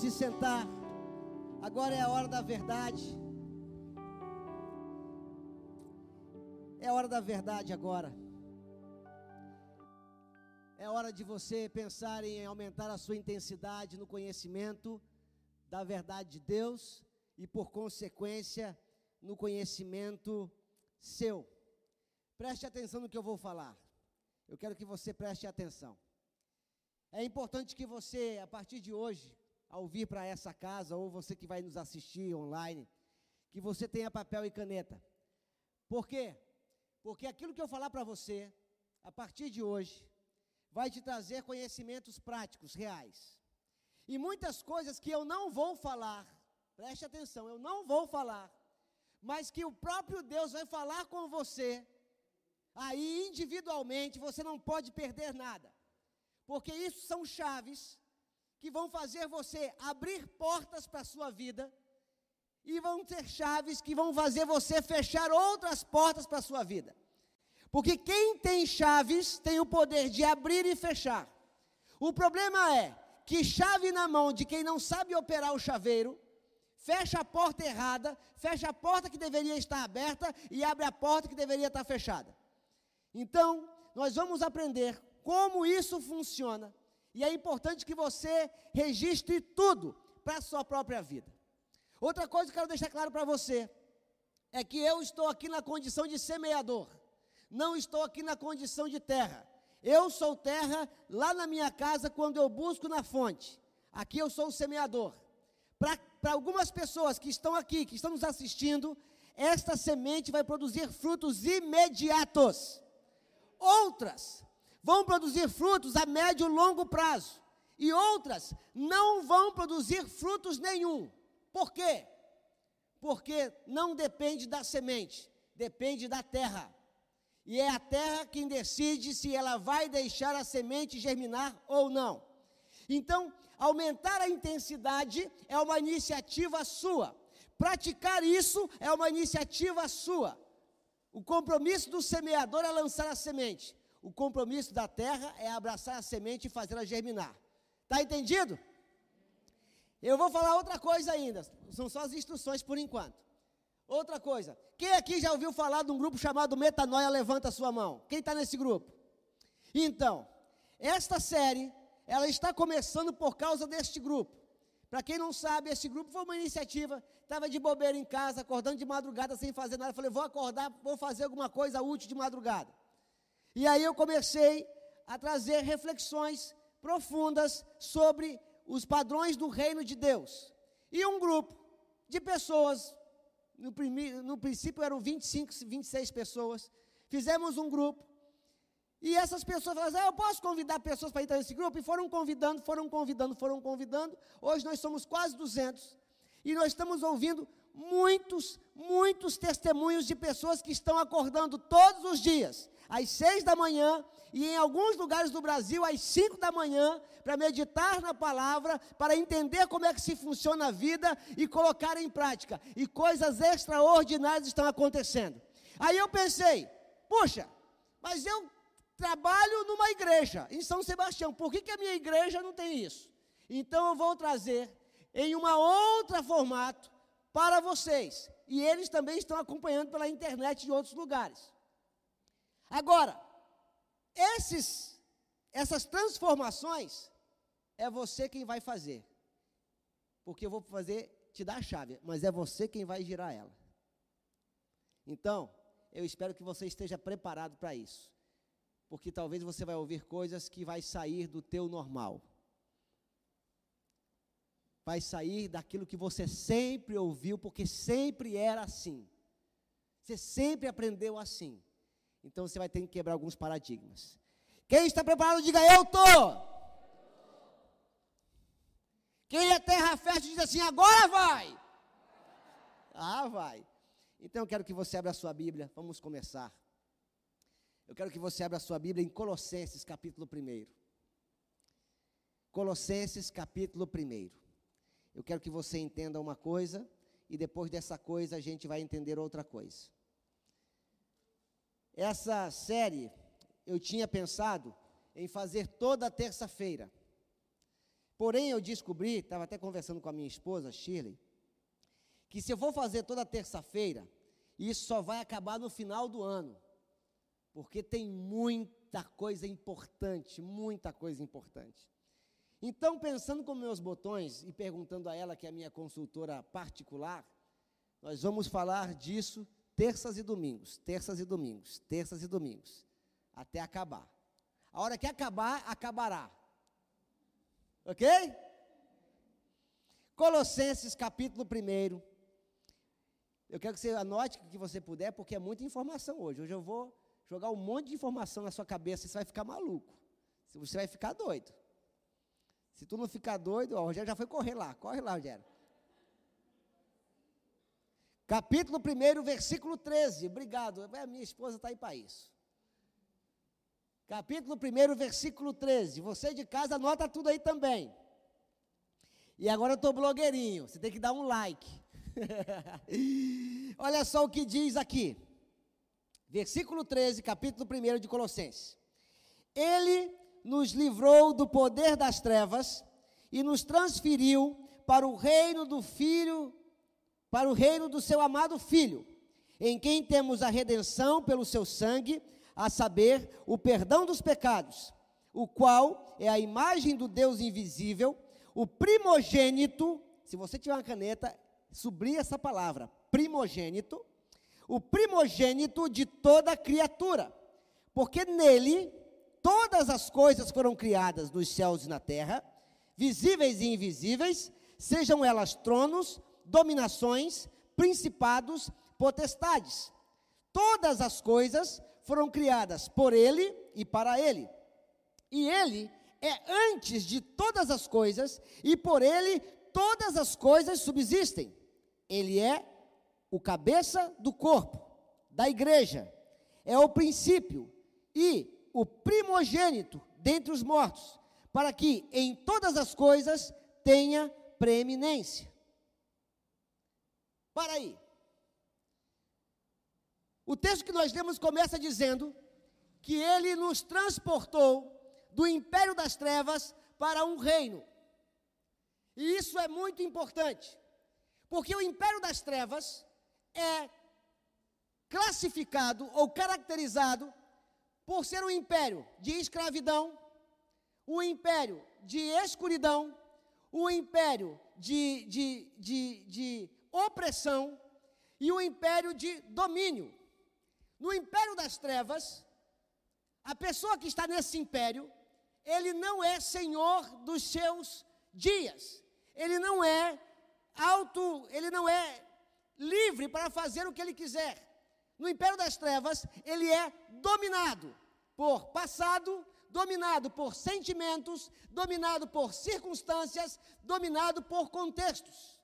se sentar. Agora é a hora da verdade. É a hora da verdade agora. É hora de você pensar em aumentar a sua intensidade no conhecimento da verdade de Deus e, por consequência, no conhecimento seu. Preste atenção no que eu vou falar. Eu quero que você preste atenção. É importante que você, a partir de hoje, ao vir para essa casa, ou você que vai nos assistir online, que você tenha papel e caneta. Por quê? Porque aquilo que eu falar para você, a partir de hoje, vai te trazer conhecimentos práticos, reais. E muitas coisas que eu não vou falar, preste atenção, eu não vou falar, mas que o próprio Deus vai falar com você, aí individualmente você não pode perder nada, porque isso são chaves que vão fazer você abrir portas para a sua vida, e vão ter chaves que vão fazer você fechar outras portas para a sua vida. Porque quem tem chaves tem o poder de abrir e fechar. O problema é que chave na mão de quem não sabe operar o chaveiro, fecha a porta errada, fecha a porta que deveria estar aberta e abre a porta que deveria estar fechada. Então, nós vamos aprender como isso funciona e é importante que você registre tudo para a sua própria vida. Outra coisa que eu quero deixar claro para você é que eu estou aqui na condição de semeador, não estou aqui na condição de terra. Eu sou terra lá na minha casa quando eu busco na fonte. Aqui eu sou o semeador. Para algumas pessoas que estão aqui, que estão nos assistindo, esta semente vai produzir frutos imediatos. Outras vão produzir frutos a médio e longo prazo, e outras não vão produzir frutos nenhum. Por quê? Porque não depende da semente, depende da terra. E é a terra quem decide se ela vai deixar a semente germinar ou não. Então, aumentar a intensidade é uma iniciativa sua. Praticar isso é uma iniciativa sua. O compromisso do semeador é lançar a semente. O compromisso da terra é abraçar a semente e fazê-la germinar. Está entendido? Eu vou falar outra coisa ainda. São só as instruções por enquanto. Outra coisa. Quem aqui já ouviu falar de um grupo chamado Metanoia? Levanta a sua mão. Quem está nesse grupo? Então, esta série, ela está começando por causa deste grupo. Para quem não sabe, esse grupo foi uma iniciativa. Estava de bobeira em casa, acordando de madrugada sem fazer nada. Falei, vou acordar, vou fazer alguma coisa útil de madrugada. E aí eu comecei a trazer reflexões profundas sobre os padrões do reino de Deus. E um grupo de pessoas, no, no princípio eram 25, 26 pessoas, fizemos um grupo. E essas pessoas falaram, ah, eu posso convidar pessoas para entrar nesse grupo? E foram convidando, foram convidando, foram convidando. Hoje nós somos quase 200. E nós estamos ouvindo muitos, muitos testemunhos de pessoas que estão acordando todos os dias às seis da manhã e em alguns lugares do Brasil às cinco da manhã para meditar na palavra, para entender como é que se funciona a vida e colocar em prática. E coisas extraordinárias estão acontecendo. Aí eu pensei, puxa, mas eu trabalho numa igreja em São Sebastião, por que, que a minha igreja não tem isso? Então eu vou trazer em uma outra formato para vocês. E eles também estão acompanhando pela internet de outros lugares. Agora, esses, essas transformações é você quem vai fazer. Porque eu vou fazer, te dar a chave, mas é você quem vai girar ela. Então, eu espero que você esteja preparado para isso. Porque talvez você vai ouvir coisas que vai sair do teu normal. Vai sair daquilo que você sempre ouviu, porque sempre era assim. Você sempre aprendeu assim. Então você vai ter que quebrar alguns paradigmas. Quem está preparado, diga eu estou. Quem é terra fértil diz assim, agora vai. Ah, vai. Então eu quero que você abra a sua Bíblia, vamos começar. Eu quero que você abra a sua Bíblia em Colossenses capítulo 1. Colossenses capítulo 1. Eu quero que você entenda uma coisa e depois dessa coisa a gente vai entender outra coisa. Essa série eu tinha pensado em fazer toda terça-feira. Porém, eu descobri, estava até conversando com a minha esposa, Shirley, que se eu for fazer toda terça-feira, isso só vai acabar no final do ano. Porque tem muita coisa importante, muita coisa importante. Então, pensando com meus botões e perguntando a ela, que é a minha consultora particular, nós vamos falar disso terças e domingos, terças e domingos, terças e domingos, até acabar. A hora que acabar, acabará. Ok? Colossenses capítulo 1. Eu quero que você anote o que você puder, porque é muita informação hoje. Hoje eu vou jogar um monte de informação na sua cabeça e você vai ficar maluco. Você vai ficar doido. Se tu não ficar doido, ó, o Rogério já foi correr lá. Corre lá, Rogério. Capítulo 1, versículo 13. Obrigado. A minha esposa está aí para isso. Capítulo 1, versículo 13. Você de casa anota tudo aí também. E agora eu estou blogueirinho. Você tem que dar um like. Olha só o que diz aqui. Versículo 13, capítulo 1 de Colossenses. Ele nos livrou do poder das trevas e nos transferiu para o reino do Filho, para o reino do seu amado Filho, em quem temos a redenção pelo seu sangue, a saber, o perdão dos pecados, o qual é a imagem do Deus invisível, o primogênito, se você tiver uma caneta, sublinha essa palavra, primogênito, o primogênito de toda criatura, porque nele todas as coisas foram criadas nos céus e na terra, visíveis e invisíveis, sejam elas tronos, dominações, principados, potestades. Todas as coisas foram criadas por ele e para ele. E ele é antes de todas as coisas, e por ele todas as coisas subsistem. Ele é o cabeça do corpo, da igreja, é o princípio e o primogênito dentre os mortos, para que em todas as coisas tenha preeminência. Para aí. O texto que nós lemos começa dizendo que ele nos transportou do império das trevas para um reino. E isso é muito importante, porque o império das trevas é classificado ou caracterizado por ser um império de escravidão, um império de escuridão, um império de, de, de, de opressão e um império de domínio. No império das trevas, a pessoa que está nesse império, ele não é senhor dos seus dias. Ele não é auto, ele não é livre para fazer o que ele quiser. No império das trevas, ele é dominado por passado, dominado por sentimentos, dominado por circunstâncias, dominado por contextos.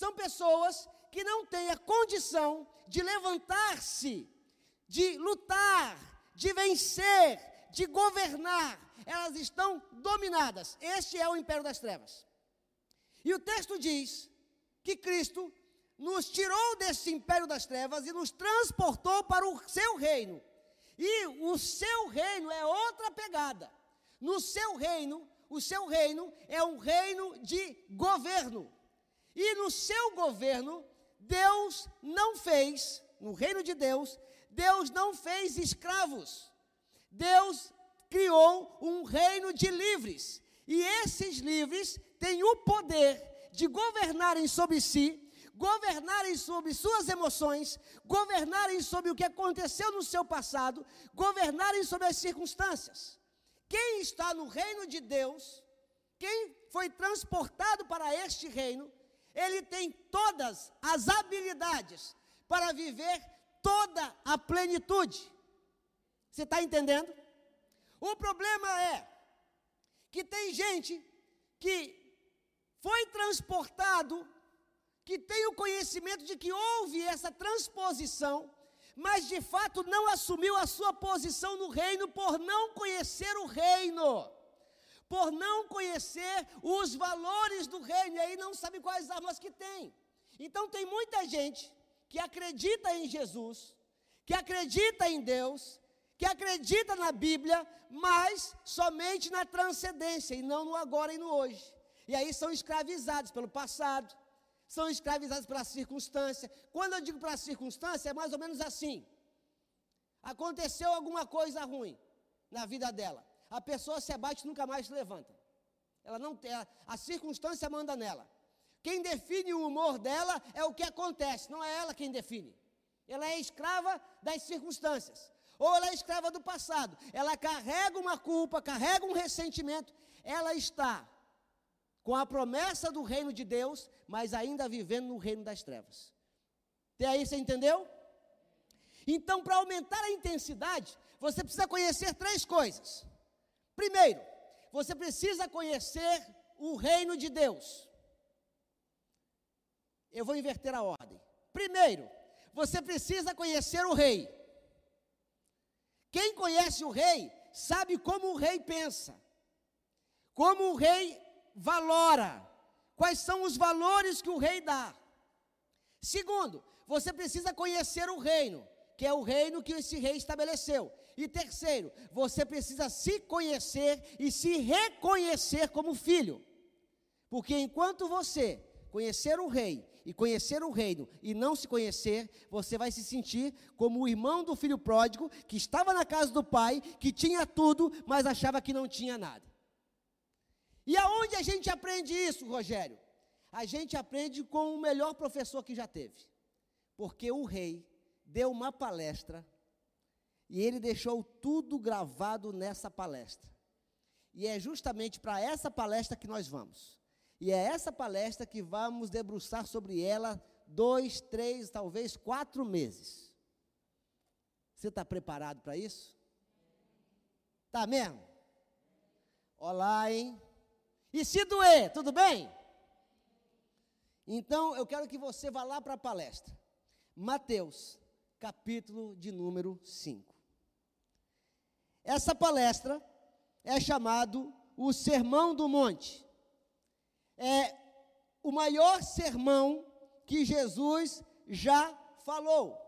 São pessoas que não têm a condição de levantar-se, de lutar, de vencer, de governar. Elas estão dominadas. Este é o império das trevas. E o texto diz que Cristo nos tirou desse império das trevas e nos transportou para o seu reino. E o seu reino é outra pegada. No seu reino, o seu reino é um reino de governo. E no seu governo, Deus não fez, no reino de Deus, Deus não fez escravos. Deus criou um reino de livres. E esses livres têm o poder de governarem sobre si governarem sobre suas emoções, governarem sobre o que aconteceu no seu passado, governarem sobre as circunstâncias. Quem está no reino de Deus, quem foi transportado para este reino, ele tem todas as habilidades para viver toda a plenitude. Você está entendendo? O problema é que tem gente que foi transportado que tem o conhecimento de que houve essa transposição, mas de fato não assumiu a sua posição no reino por não conhecer o reino, por não conhecer os valores do reino, e aí não sabe quais armas que tem. Então tem muita gente que acredita em Jesus, que acredita em Deus, que acredita na Bíblia, mas somente na transcendência e não no agora e no hoje. E aí são escravizados pelo passado, são escravizados pela circunstância. Quando eu digo pela circunstância, é mais ou menos assim: aconteceu alguma coisa ruim na vida dela, a pessoa se abate e nunca mais se levanta. Ela não tem, a circunstância manda nela. Quem define o humor dela é o que acontece, não é ela quem define. Ela é escrava das circunstâncias. Ou ela é escrava do passado. Ela carrega uma culpa, carrega um ressentimento. Ela está com a promessa do reino de Deus, mas ainda vivendo no reino das trevas. Até aí você entendeu? Então, para aumentar a intensidade, você precisa conhecer três coisas. Primeiro, você precisa conhecer o reino de Deus. Eu vou inverter a ordem. Primeiro, você precisa conhecer o rei. Quem conhece o rei sabe como o rei pensa, como o rei valora, quais são os valores que o rei dá. Segundo, você precisa conhecer o reino, que é o reino que esse rei estabeleceu. E terceiro, você precisa se conhecer e se reconhecer como filho. Porque enquanto você conhecer o rei e conhecer o reino e não se conhecer, você vai se sentir como o irmão do filho pródigo que estava na casa do pai, que tinha tudo, mas achava que não tinha nada. E aonde a gente aprende isso, Rogério? A gente aprende com o melhor professor que já teve. Porque o rei deu uma palestra e ele deixou tudo gravado nessa palestra. E é justamente para essa palestra que nós vamos. E é essa palestra que vamos debruçar sobre ela dois, três, talvez quatro meses. Você está preparado para isso? Tá mesmo? Olá, hein? E se doer, tudo bem? Então eu quero que você vá lá para a palestra. Mateus, capítulo de número 5. Essa palestra é chamado o Sermão do Monte é o maior sermão que Jesus já falou.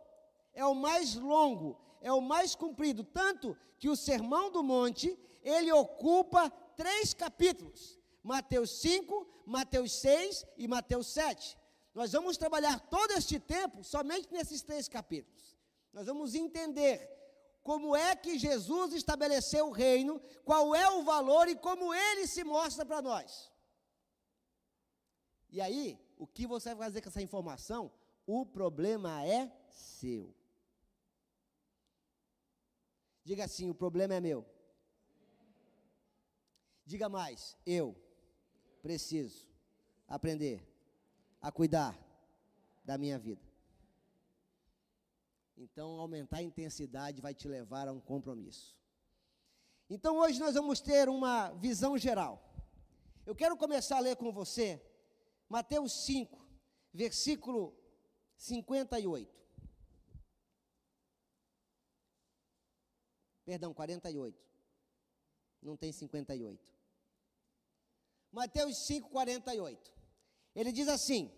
É o mais longo, é o mais comprido, tanto que o Sermão do Monte, ele ocupa três capítulos: Mateus 5, Mateus 6 e Mateus 7. Nós vamos trabalhar todo este tempo somente nesses três capítulos. Nós vamos entender como é que Jesus estabeleceu o reino, qual é o valor e como ele se mostra para nós. E aí, o que você vai fazer com essa informação? O problema é seu. Diga assim: o problema é meu. Diga mais: eu preciso aprender a cuidar da minha vida. Então, aumentar a intensidade vai te levar a um compromisso. Então, hoje nós vamos ter uma visão geral. Eu quero começar a ler com você Mateus 5, versículo 58. Perdão, 48. Não tem 58. Mateus 5, 48. Ele diz assim: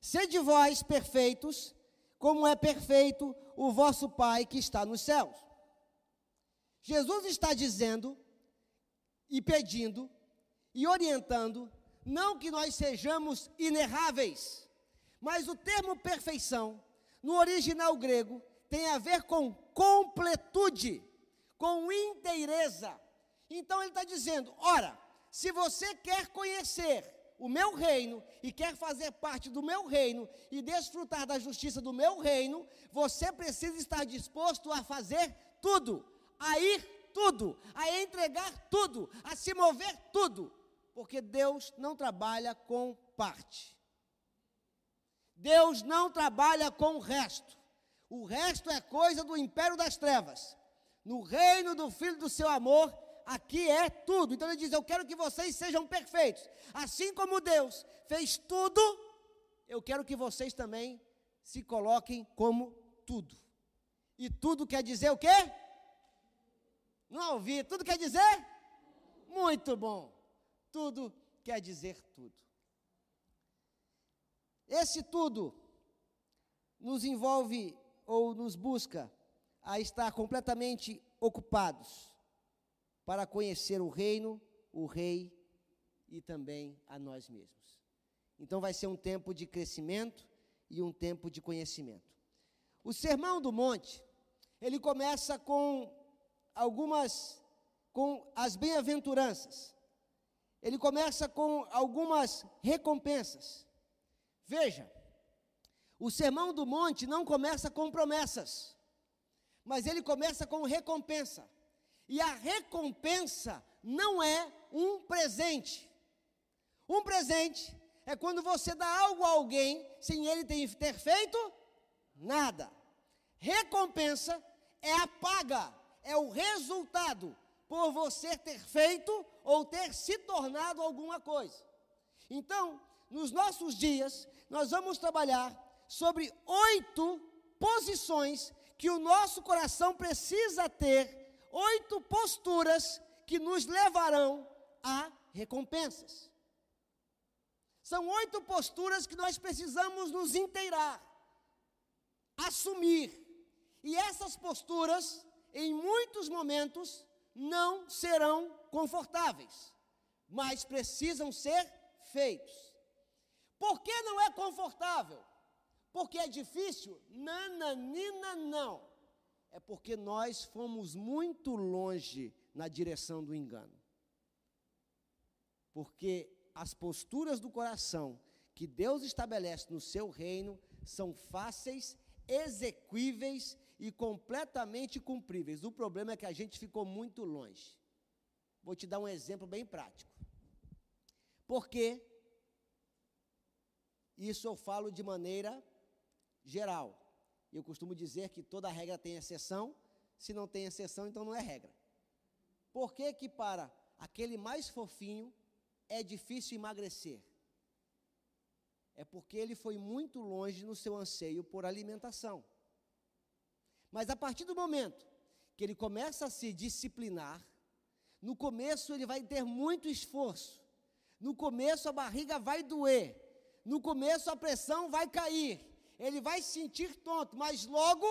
Sede vós perfeitos, como é perfeito o vosso Pai que está nos céus. Jesus está dizendo e pedindo e orientando não que nós sejamos inerráveis, mas o termo perfeição, no original grego, tem a ver com completude, com inteireza. Então ele está dizendo: ora, se você quer conhecer o meu reino e quer fazer parte do meu reino e desfrutar da justiça do meu reino, você precisa estar disposto a fazer tudo, a ir tudo, a entregar tudo, a se mover tudo porque Deus não trabalha com parte. Deus não trabalha com o resto. O resto é coisa do império das trevas. No reino do Filho do seu amor, aqui é tudo. Então ele diz: Eu quero que vocês sejam perfeitos. Assim como Deus fez tudo, eu quero que vocês também se coloquem como tudo. E tudo quer dizer o quê? Não ouvi. Tudo quer dizer? Muito bom tudo quer dizer tudo. Esse tudo nos envolve ou nos busca a estar completamente ocupados para conhecer o reino, o rei e também a nós mesmos. Então vai ser um tempo de crescimento e um tempo de conhecimento. O Sermão do Monte, ele começa com algumas com as bem-aventuranças. Ele começa com algumas recompensas. Veja, o Sermão do Monte não começa com promessas, mas ele começa com recompensa. E a recompensa não é um presente. Um presente é quando você dá algo a alguém sem ele ter feito nada. Recompensa é a paga, é o resultado por você ter feito ou ter se tornado alguma coisa. Então, nos nossos dias, nós vamos trabalhar sobre oito posições que o nosso coração precisa ter, oito posturas que nos levarão a recompensas. São oito posturas que nós precisamos nos inteirar, assumir. E essas posturas, em muitos momentos, não serão confortáveis, mas precisam ser feitos. Por que não é confortável? Porque é difícil? Nananina, não. É porque nós fomos muito longe na direção do engano. Porque as posturas do coração que Deus estabelece no seu reino são fáceis, exequíveis e completamente cumpríveis. O problema é que a gente ficou muito longe. Vou te dar um exemplo bem prático. Porque isso eu falo de maneira geral. Eu costumo dizer que toda regra tem exceção. Se não tem exceção, então não é regra. Por que que para aquele mais fofinho é difícil emagrecer? É porque ele foi muito longe no seu anseio por alimentação. Mas a partir do momento que ele começa a se disciplinar, no começo ele vai ter muito esforço. No começo a barriga vai doer. No começo a pressão vai cair. Ele vai se sentir tonto, mas logo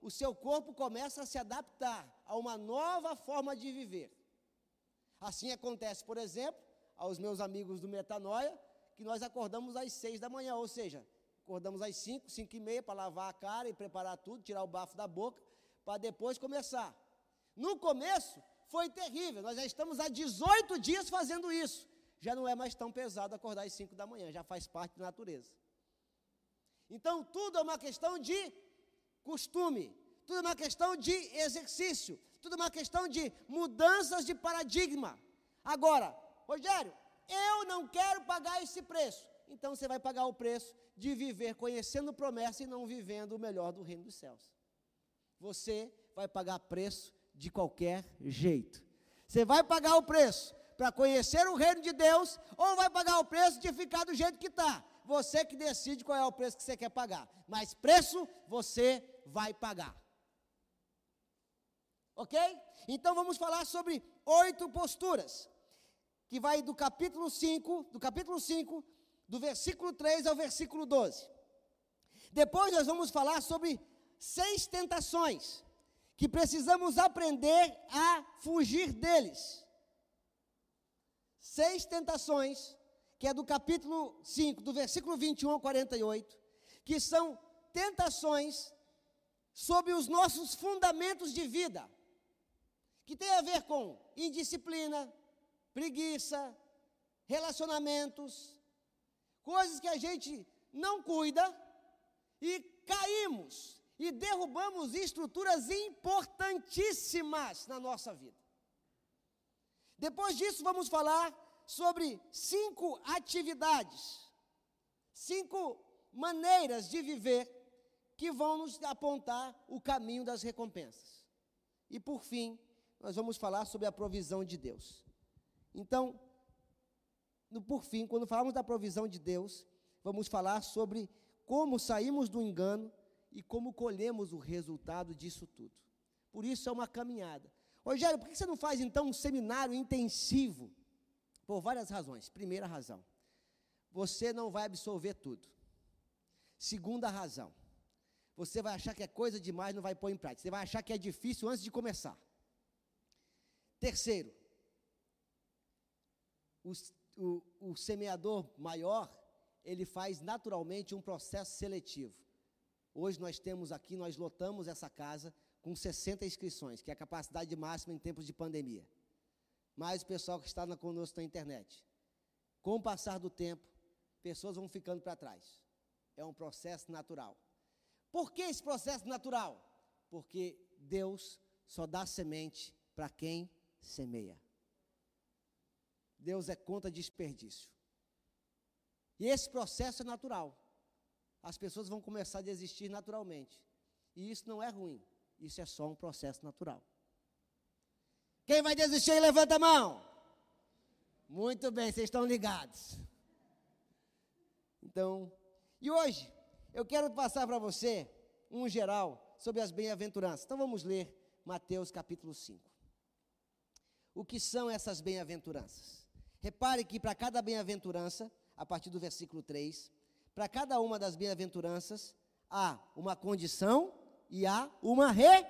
o seu corpo começa a se adaptar a uma nova forma de viver. Assim acontece, por exemplo, aos meus amigos do Metanoia, que nós acordamos às seis da manhã, ou seja, acordamos às cinco, cinco e meia para lavar a cara e preparar tudo, tirar o bafo da boca, para depois começar. No começo foi terrível, nós já estamos há 18 dias fazendo isso. Já não é mais tão pesado acordar às cinco da manhã, já faz parte da natureza. Então tudo é uma questão de costume, tudo é uma questão de exercício, tudo é uma questão de mudanças de paradigma. Agora, Rogério, eu não quero pagar esse preço. Então você vai pagar o preço de viver conhecendo promessa e não vivendo o melhor do reino dos céus. Você vai pagar preço de qualquer jeito. Você vai pagar o preço para conhecer o reino de Deus ou vai pagar o preço de ficar do jeito que está. Você que decide qual é o preço que você quer pagar. Mas preço você vai pagar. Ok? Então vamos falar sobre oito posturas que vai do capítulo 5, do capítulo 5, do versículo 3 ao versículo 12. Depois nós vamos falar sobre seis tentações que precisamos aprender a fugir deles. Seis tentações, que é do capítulo 5, do versículo 21 ao 48, que são tentações sobre os nossos fundamentos de vida, que tem a ver com indisciplina, preguiça, relacionamentos, coisas que a gente não cuida e caímos e derrubamos estruturas importantíssimas na nossa vida. Depois disso, vamos falar sobre cinco atividades, cinco maneiras de viver que vão nos apontar o caminho das recompensas. E por fim, nós vamos falar sobre a provisão de Deus. Então, no, por fim, quando falamos da provisão de Deus, vamos falar sobre como saímos do engano e como colhemos o resultado disso tudo. Por isso é uma caminhada. Rogério, por que você não faz então um seminário intensivo? Por várias razões. Primeira razão, você não vai absorver tudo. Segunda razão, você vai achar que é coisa demais, não vai pôr em prática. Você vai achar que é difícil antes de começar. Terceiro, o, o, o semeador maior, ele faz naturalmente um processo seletivo. Hoje nós temos aqui, nós lotamos essa casa com 60 inscrições, que é a capacidade máxima em tempos de pandemia. Mais o pessoal que está conosco na internet. Com o passar do tempo, pessoas vão ficando para trás. É um processo natural. Por que esse processo natural? Porque Deus só dá semente para quem semeia. Deus é contra desperdício. E esse processo é natural. As pessoas vão começar a desistir naturalmente. E isso não é ruim. Isso é só um processo natural. Quem vai desistir, levanta a mão. Muito bem, vocês estão ligados. Então, e hoje, eu quero passar para você um geral sobre as bem-aventuranças. Então vamos ler Mateus capítulo 5. O que são essas bem-aventuranças? Repare que para cada bem-aventurança, a partir do versículo 3, para cada uma das bem-aventuranças, há uma condição e há uma re.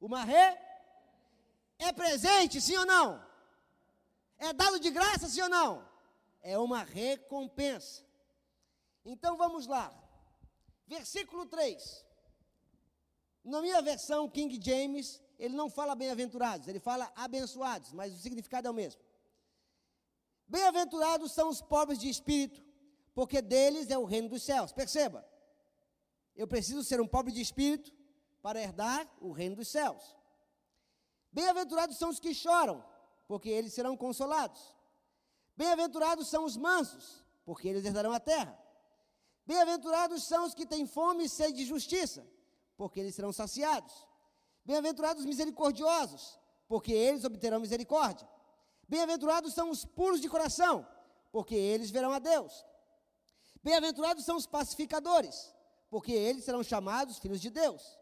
Uma re. É presente, sim ou não? É dado de graça, sim ou não? É uma recompensa. Então vamos lá. Versículo 3. Na minha versão, King James, ele não fala bem-aventurados, ele fala abençoados, mas o significado é o mesmo. Bem-aventurados são os pobres de espírito, porque deles é o reino dos céus. Perceba, eu preciso ser um pobre de espírito para herdar o reino dos céus. Bem-aventurados são os que choram, porque eles serão consolados. Bem-aventurados são os mansos, porque eles herdarão a terra. Bem-aventurados são os que têm fome e sede de justiça, porque eles serão saciados. Bem-aventurados os misericordiosos, porque eles obterão misericórdia. Bem-aventurados são os puros de coração, porque eles verão a Deus. Bem-aventurados são os pacificadores, porque eles serão chamados filhos de Deus.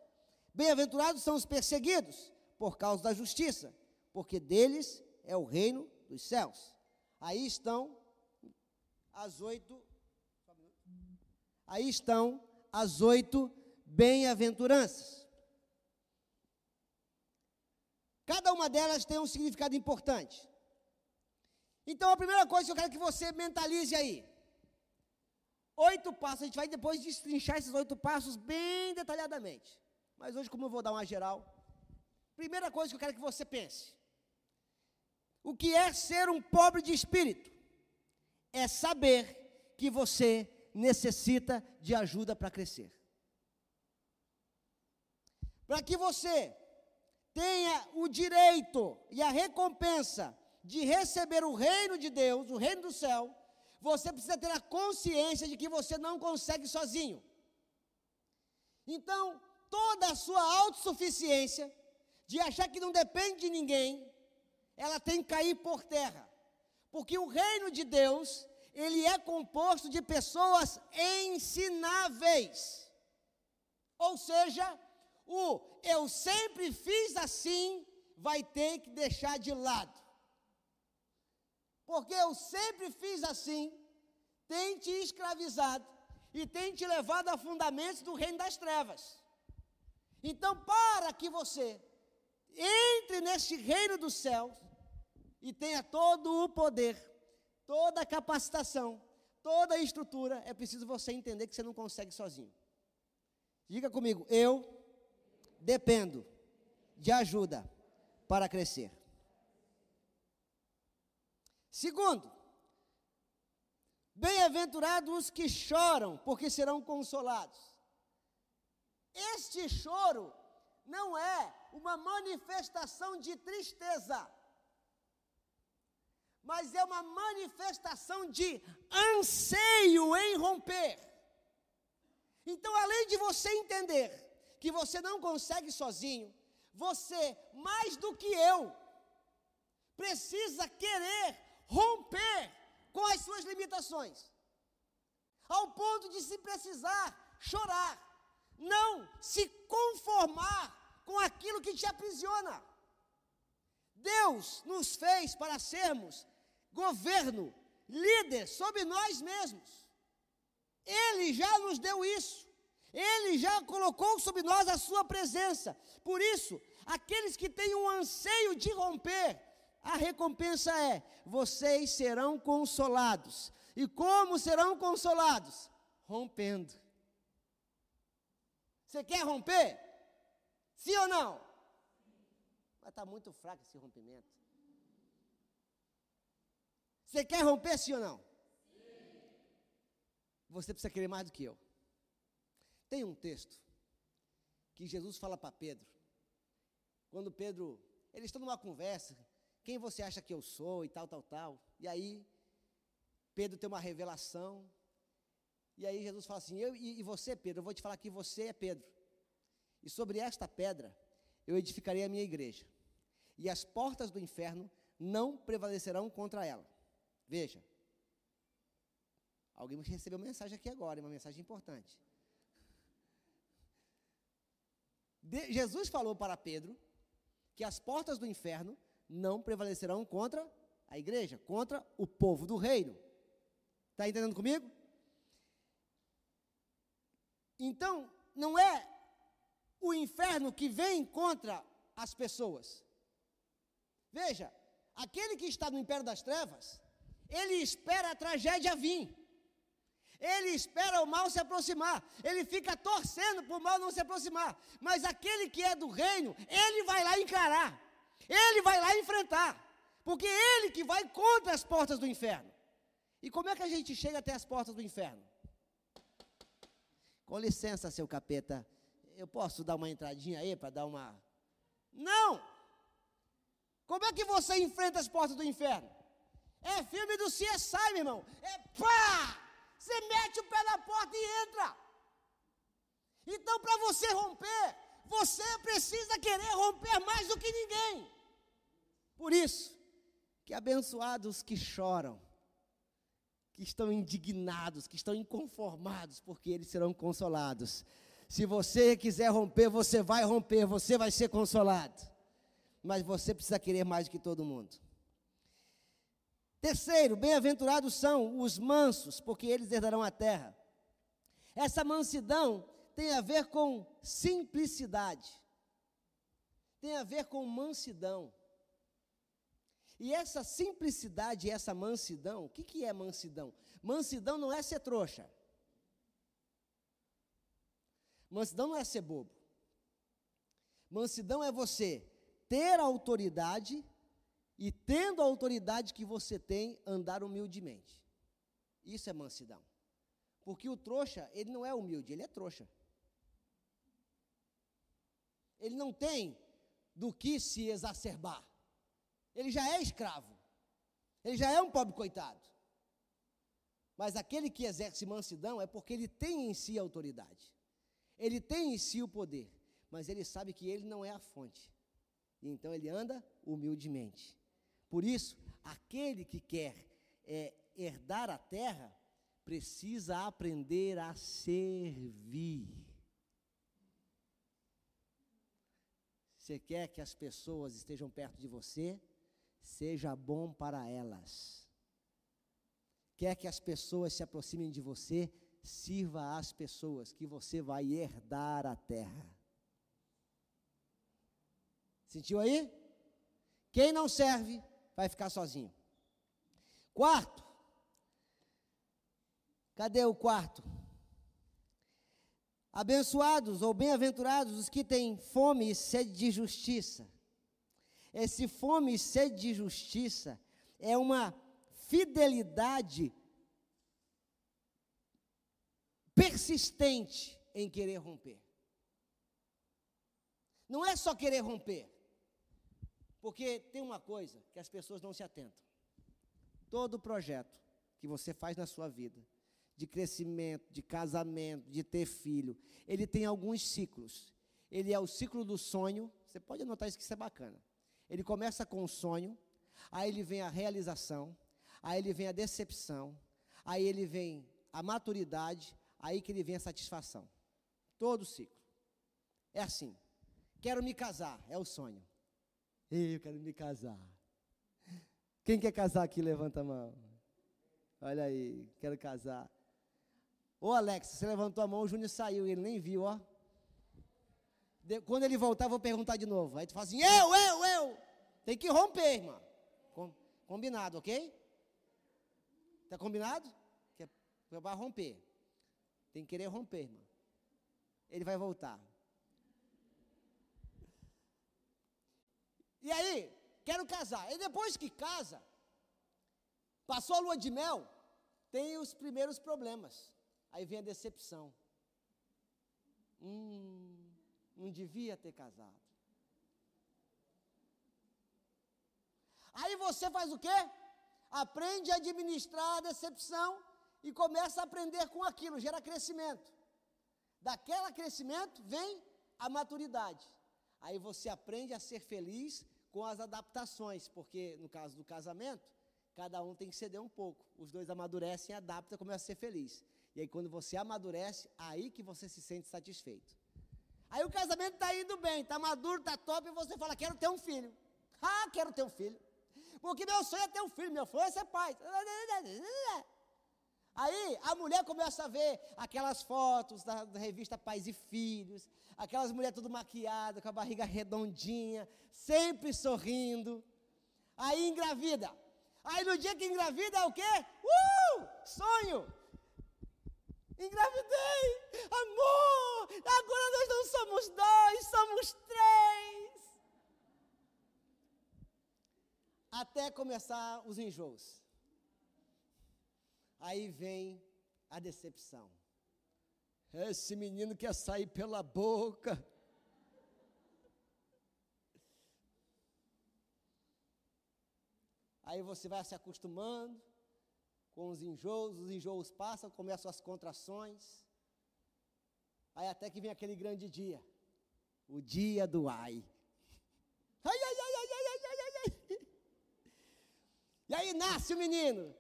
Bem-aventurados são os perseguidos, por causa da justiça, porque deles é o reino dos céus. Aí estão as oito. Aí estão as oito bem-aventuranças. Cada uma delas tem um significado importante. Então, a primeira coisa que eu quero que você mentalize aí. Oito passos, a gente vai depois destrinchar esses oito passos bem detalhadamente. Mas hoje, como eu vou dar uma geral, primeira coisa que eu quero que você pense. O que é ser um pobre de espírito? É saber que você necessita de ajuda para crescer. Para que você tenha o direito e a recompensa de receber o reino de Deus, o reino do céu, você precisa ter a consciência de que você não consegue sozinho. Então, toda a sua autossuficiência, de achar que não depende de ninguém, ela tem que cair por terra. Porque o reino de Deus, ele é composto de pessoas ensináveis. Ou seja, o eu sempre fiz assim vai ter que deixar de lado porque eu sempre fiz assim, tem te escravizado e tem te levado a fundamentos do reino das trevas. Então, para que você entre neste reino dos céus e tenha todo o poder, toda a capacitação, toda a estrutura, é preciso você entender que você não consegue sozinho. Diga comigo, eu dependo de ajuda para crescer. Segundo, bem-aventurados os que choram, porque serão consolados. Este choro não é uma manifestação de tristeza, mas é uma manifestação de anseio em romper. Então, além de você entender que você não consegue sozinho, você, mais do que eu, precisa querer romper com as suas limitações, ao ponto de se precisar chorar, não se conformar com aquilo que te aprisiona. Deus nos fez para sermos governo, líder sobre nós mesmos. Ele já nos deu isso. Ele já colocou sobre nós a sua presença. Por isso, aqueles que têm um anseio de romper, a recompensa é: vocês serão consolados. E como serão consolados? Rompendo. Você quer romper? Sim ou não? Mas está muito fraco esse rompimento. Você quer romper, sim ou não? Sim. Você precisa querer mais do que eu. Tem um texto que Jesus fala para Pedro. Quando Pedro, eles estão numa conversa, quem você acha que eu sou e tal, tal, tal. E aí, Pedro tem uma revelação. E aí Jesus fala assim: eu, e, e você, Pedro, eu vou te falar que você é Pedro. E sobre esta pedra eu edificarei a minha igreja. E as portas do inferno não prevalecerão contra ela. Veja. Alguém recebeu uma mensagem aqui agora, uma mensagem importante. De, Jesus falou para Pedro que as portas do inferno não prevalecerão contra a igreja, contra o povo do reino. Está entendendo comigo? Então, não é o inferno que vem contra as pessoas. Veja, aquele que está no império das trevas, ele espera a tragédia vir. Ele espera o mal se aproximar. Ele fica torcendo para o mal não se aproximar. Mas aquele que é do reino, ele vai lá encarar. Ele vai lá enfrentar. Porque é ele que vai contra as portas do inferno. E como é que a gente chega até as portas do inferno? Com licença, seu capeta. Eu posso dar uma entradinha aí para dar uma. Não! Como é que você enfrenta as portas do inferno? É filme do CSI, meu irmão. É pá! Você mete o pé na porta e entra. Então, para você romper, você precisa querer romper mais do que ninguém. Por isso, que abençoados que choram, que estão indignados, que estão inconformados, porque eles serão consolados. Se você quiser romper, você vai romper, você vai ser consolado. Mas você precisa querer mais do que todo mundo. Terceiro, bem-aventurados são os mansos, porque eles herdarão a terra. Essa mansidão tem a ver com simplicidade, tem a ver com mansidão. E essa simplicidade, essa mansidão, o que, que é mansidão? Mansidão não é ser trouxa. Mansidão não é ser bobo. Mansidão é você ter autoridade e tendo a autoridade que você tem, andar humildemente. Isso é mansidão. Porque o trouxa, ele não é humilde, ele é trouxa. Ele não tem do que se exacerbar. Ele já é escravo. Ele já é um pobre coitado. Mas aquele que exerce mansidão é porque ele tem em si autoridade. Ele tem em si o poder. Mas ele sabe que ele não é a fonte. E então ele anda humildemente. Por isso, aquele que quer é, herdar a terra, precisa aprender a servir. Você quer que as pessoas estejam perto de você? Seja bom para elas. Quer que as pessoas se aproximem de você? Sirva às pessoas, que você vai herdar a terra. Sentiu aí? Quem não serve, vai ficar sozinho. Quarto. Cadê o quarto? Abençoados ou bem-aventurados os que têm fome e sede de justiça. Esse fome e sede de justiça é uma fidelidade persistente em querer romper. Não é só querer romper. Porque tem uma coisa que as pessoas não se atentam. Todo projeto que você faz na sua vida, de crescimento, de casamento, de ter filho, ele tem alguns ciclos. Ele é o ciclo do sonho, você pode anotar isso que isso é bacana. Ele começa com o sonho, aí ele vem a realização, aí ele vem a decepção, aí ele vem a maturidade, aí que ele vem a satisfação. Todo ciclo. É assim. Quero me casar, é o sonho. Eu quero me casar. Quem quer casar aqui, levanta a mão. Olha aí, quero casar. Ô Alex, você levantou a mão, o Júnior saiu, ele nem viu, ó. De, quando ele voltar, vou perguntar de novo. Aí tu fala assim, eu, eu, eu. Tem que romper, irmão. Com, combinado, ok? Tá combinado? Que é romper. Tem que querer romper, irmão. Ele vai voltar. E aí, quero casar. E depois que casa, passou a lua de mel, tem os primeiros problemas. Aí vem a decepção. Hum, não devia ter casado. Aí você faz o quê? Aprende a administrar a decepção e começa a aprender com aquilo, gera crescimento. Daquele crescimento vem a maturidade. Aí você aprende a ser feliz com as adaptações, porque no caso do casamento, cada um tem que ceder um pouco. Os dois amadurecem, adaptam, começam a ser feliz. E aí quando você amadurece, aí que você se sente satisfeito. Aí o casamento está indo bem, está maduro, está top, e você fala, quero ter um filho. Ah, quero ter um filho. Porque meu sonho é ter um filho, meu sonho é ser pai. Aí a mulher começa a ver aquelas fotos da, da, revista Pais e Filhos, aquelas mulheres tudo maquiadas, com a barriga redondinha, sempre sorrindo. Aí engravida. Aí no dia que engravida é o quê? Uh! Sonho! Engravidei! Amor! Agora nós não somos dois, somos três! Até começar os enjoos. Aí vem a decepção. Esse menino quer sair pela boca. Aí você vai se acostumando com os enjoos, os enjoos passam, começam as contrações. Aí até que vem aquele grande dia, o dia do ai. Ai, ai, ai, ai, ai, ai, ai, ai. E aí nasce o menino,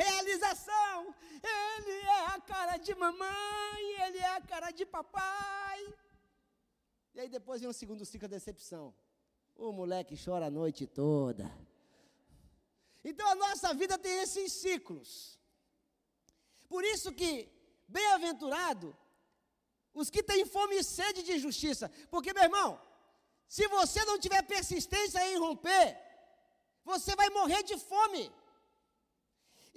realização. Ele é a cara de mamãe, ele é a cara de papai. E aí depois vem o segundo ciclo da decepção. O moleque chora a noite toda. Então a nossa vida tem esses ciclos. Por isso que, bem-aventurado, os que têm fome e sede de justiça. Porque, meu irmão, se você não tiver persistência em romper, você vai morrer de fome.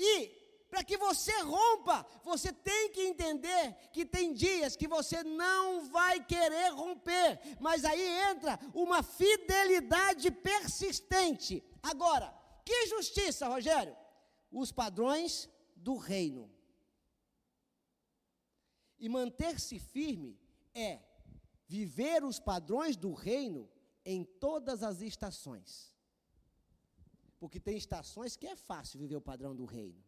E para que você rompa, você tem que entender que tem dias que você não vai querer romper, mas aí entra uma fidelidade persistente. Agora, que justiça, Rogério? Os padrões do reino. E manter-se firme é viver os padrões do reino em todas as estações. Porque tem estações que é fácil viver o padrão do reino.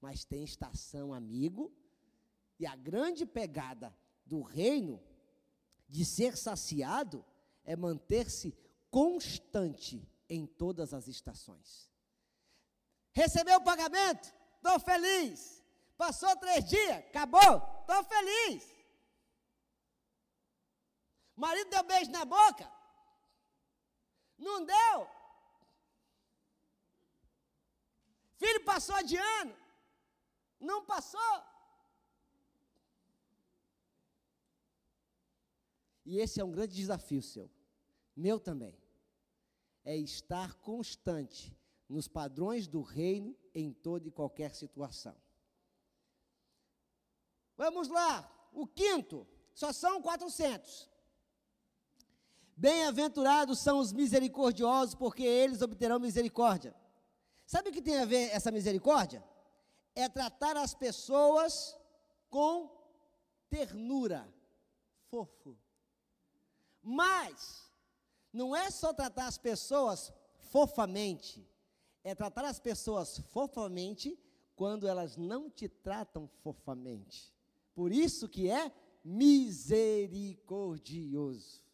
Mas tem estação amigo, e a grande pegada do reino de ser saciado é manter-se constante em todas as estações. Recebeu o pagamento? Estou feliz. Passou três dias? Acabou? Estou feliz. Marido deu beijo na boca? Não deu? Filho passou de ano? Não passou? E esse é um grande desafio seu, meu também. É estar constante nos padrões do reino em toda e qualquer situação. Vamos lá, o quinto, só são 400. Bem-aventurados são os misericordiosos, porque eles obterão misericórdia. Sabe o que tem a ver essa misericórdia? É tratar as pessoas com ternura, fofo. Mas, não é só tratar as pessoas fofamente, é tratar as pessoas fofamente quando elas não te tratam fofamente. Por isso que é misericordioso.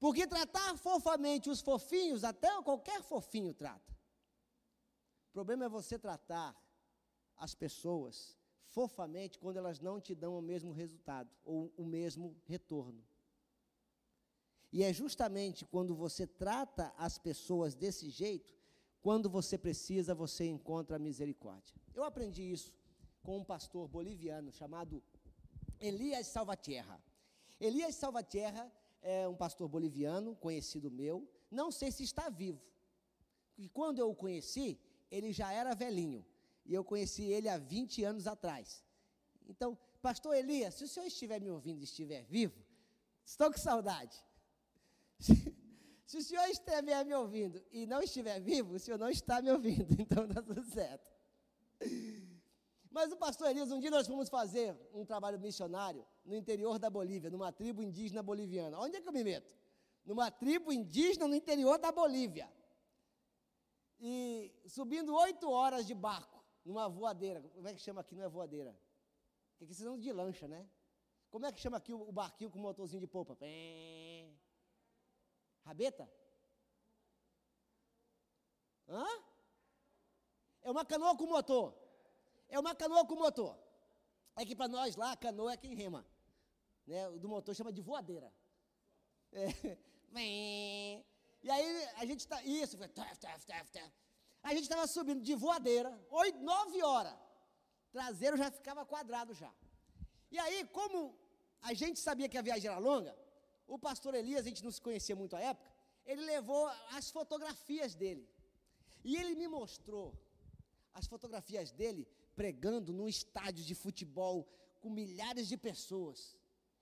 Porque tratar fofamente os fofinhos, até qualquer fofinho trata. O problema é você tratar as pessoas fofamente quando elas não te dão o mesmo resultado ou o mesmo retorno. E é justamente quando você trata as pessoas desse jeito, quando você precisa, você encontra a misericórdia. Eu aprendi isso com um pastor boliviano chamado Elias Salvatierra. Elias Salvatierra é um pastor boliviano, conhecido meu, não sei se está vivo. E quando eu o conheci, ele já era velhinho. E eu conheci ele há 20 anos atrás. Então, pastor Elias, se o senhor estiver me ouvindo e estiver vivo, estou com saudade. Se, o senhor estiver me ouvindo e não estiver vivo, o senhor não está me ouvindo, então está tudo certo. Mas o pastor Elias, um dia nós fomos fazer um trabalho missionário no interior da Bolívia, numa tribo indígena boliviana. Onde é que eu me meto? Numa tribo indígena no interior da Bolívia. E subindo oito horas de barco, numa voadeira. Como é que chama aqui? Não é voadeira. Porque aqui vocês de lancha, né? Como é que chama aqui o barquinho com motorzinho de polpa? Rabeta? Hã? É uma canoa com motor. É uma canoa com motor. É que para nós lá, canoa é quem rema. Né? O do motor chama de voadeira. É. E aí a gente está. Isso, a gente estava subindo de voadeira, oito, nove horas. Traseiro já ficava quadrado já. E aí, como a gente sabia que a viagem era longa, o pastor Elias, a gente não se conhecia muito à época, ele levou as fotografias dele. E ele me mostrou as fotografias dele pregando num estádio de futebol com milhares de pessoas.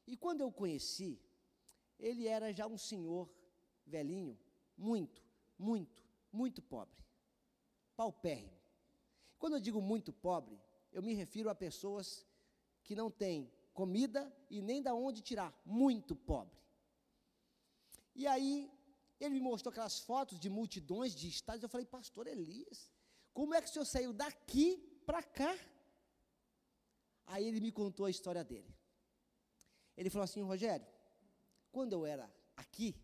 E quando eu conheci, ele era já um senhor velhinho, muito, muito, muito pobre. Paupérrimo. Quando eu digo muito pobre, eu me refiro a pessoas que não têm comida e nem da onde tirar, muito pobre. E aí, ele me mostrou aquelas fotos de multidões de estádios, eu falei, pastor Elias, como é que o senhor saiu daqui para cá. Aí ele me contou a história dele. Ele falou assim: Rogério, quando eu era aqui,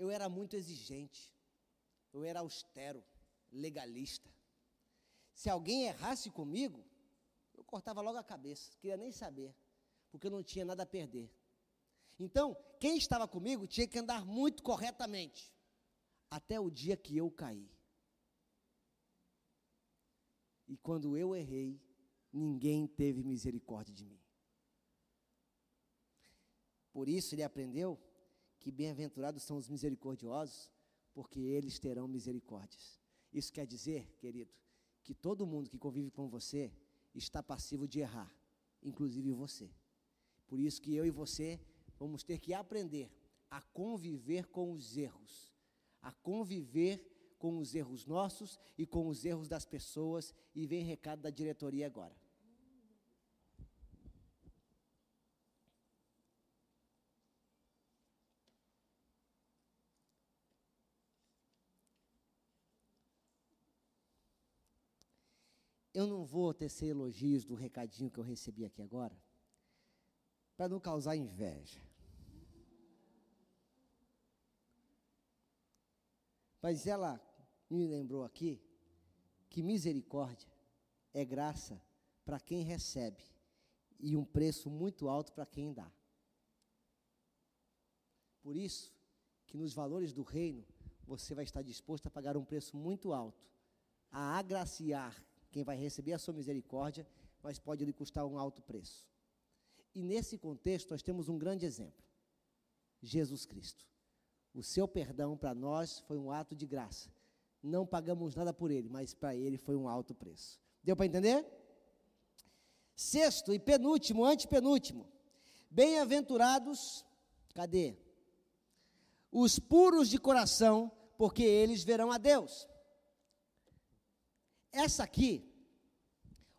eu era muito exigente, eu era austero, legalista. Se alguém errasse comigo, eu cortava logo a cabeça, queria nem saber, porque eu não tinha nada a perder. Então, quem estava comigo tinha que andar muito corretamente, até o dia que eu caí. E quando eu errei, ninguém teve misericórdia de mim. Por isso ele aprendeu que bem-aventurados são os misericordiosos, porque eles terão misericórdias. Isso quer dizer, querido, que todo mundo que convive com você está passivo de errar, inclusive você. Por isso que eu e você vamos ter que aprender a conviver com os erros, a conviver com os erros nossos e com os erros das pessoas, e vem recado da diretoria agora. Eu não vou tecer elogios do recadinho que eu recebi aqui agora, para não causar inveja. Mas ela me lembrou aqui que misericórdia é graça para quem recebe e um preço muito alto para quem dá. Por isso que nos valores do reino você vai estar disposto a pagar um preço muito alto, a agraciar quem vai receber a sua misericórdia, mas pode lhe custar um alto preço. E nesse contexto nós temos um grande exemplo: Jesus Cristo. O seu perdão para nós foi um ato de graça não pagamos nada por ele, mas para ele foi um alto preço. Deu para entender? Sexto e penúltimo, antepenúltimo. Bem-aventurados, cadê? Os puros de coração, porque eles verão a Deus. Essa aqui,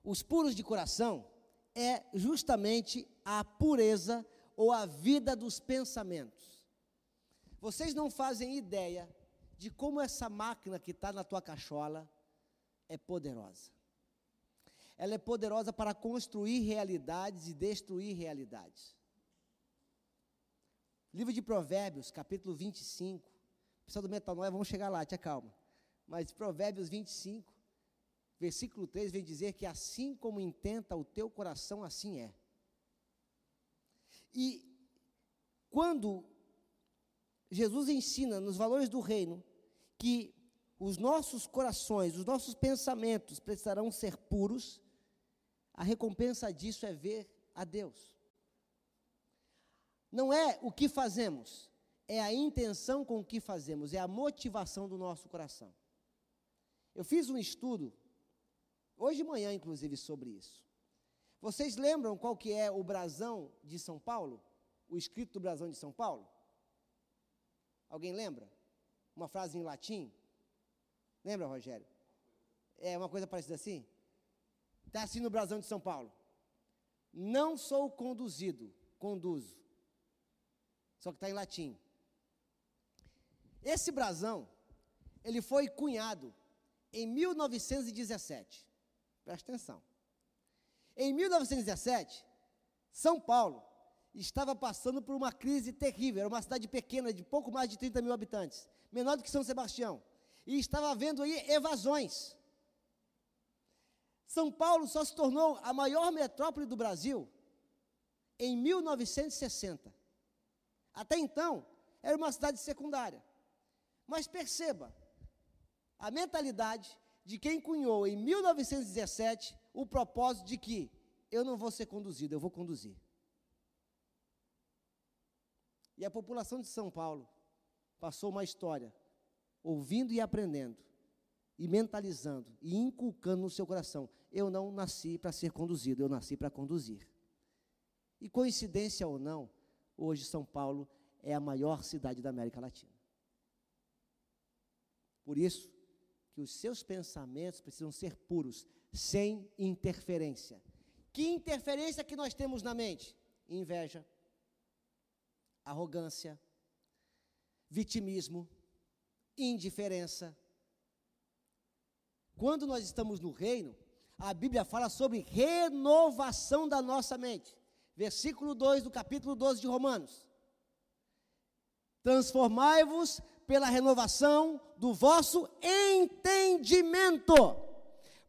os puros de coração, é justamente a pureza ou a vida dos pensamentos. Vocês não fazem ideia de como essa máquina que está na tua cachola é poderosa. Ela é poderosa para construir realidades e destruir realidades. Livro de Provérbios, capítulo 25. Pessoal do Metanoia, vamos chegar lá, te acalma. Mas Provérbios 25, versículo 3 vem dizer que assim como intenta o teu coração, assim é. E quando Jesus ensina nos valores do reino que os nossos corações, os nossos pensamentos precisarão ser puros, a recompensa disso é ver a Deus. Não é o que fazemos, é a intenção com que fazemos, é a motivação do nosso coração. Eu fiz um estudo, hoje de manhã, inclusive, sobre isso. Vocês lembram qual que é o brasão de São Paulo? O escrito do brasão de São Paulo? Alguém lembra? Uma frase em latim? Lembra, Rogério? É uma coisa parecida assim? Está assim no brasão de São Paulo. Não sou conduzido, conduzo. Só que está em latim. Esse brasão, ele foi cunhado em 1917. Presta atenção. Em 1917, São Paulo estava passando por uma crise terrível. Era uma cidade pequena, de pouco mais de 30 mil habitantes, menor do que São Sebastião. E estava havendo aí evasões. São Paulo só se tornou a maior metrópole do Brasil em 1960. Até então, era uma cidade secundária. Mas perceba, a mentalidade de quem cunhou em 1917 o propósito de que eu não vou ser conduzido, eu vou conduzir. E a população de São Paulo passou uma história, ouvindo e aprendendo, e mentalizando, e inculcando no seu coração: eu não nasci para ser conduzido, eu nasci para conduzir. E coincidência ou não, hoje São Paulo é a maior cidade da América Latina. Por isso, que os seus pensamentos precisam ser puros, sem interferência. Que interferência que nós temos na mente? Inveja, arrogância, vitimismo, indiferença. Quando nós estamos no reino, a Bíblia fala sobre renovação da nossa mente. Versículo 2 do capítulo 12 de Romanos. Transformai-vos pela renovação do vosso entendimento,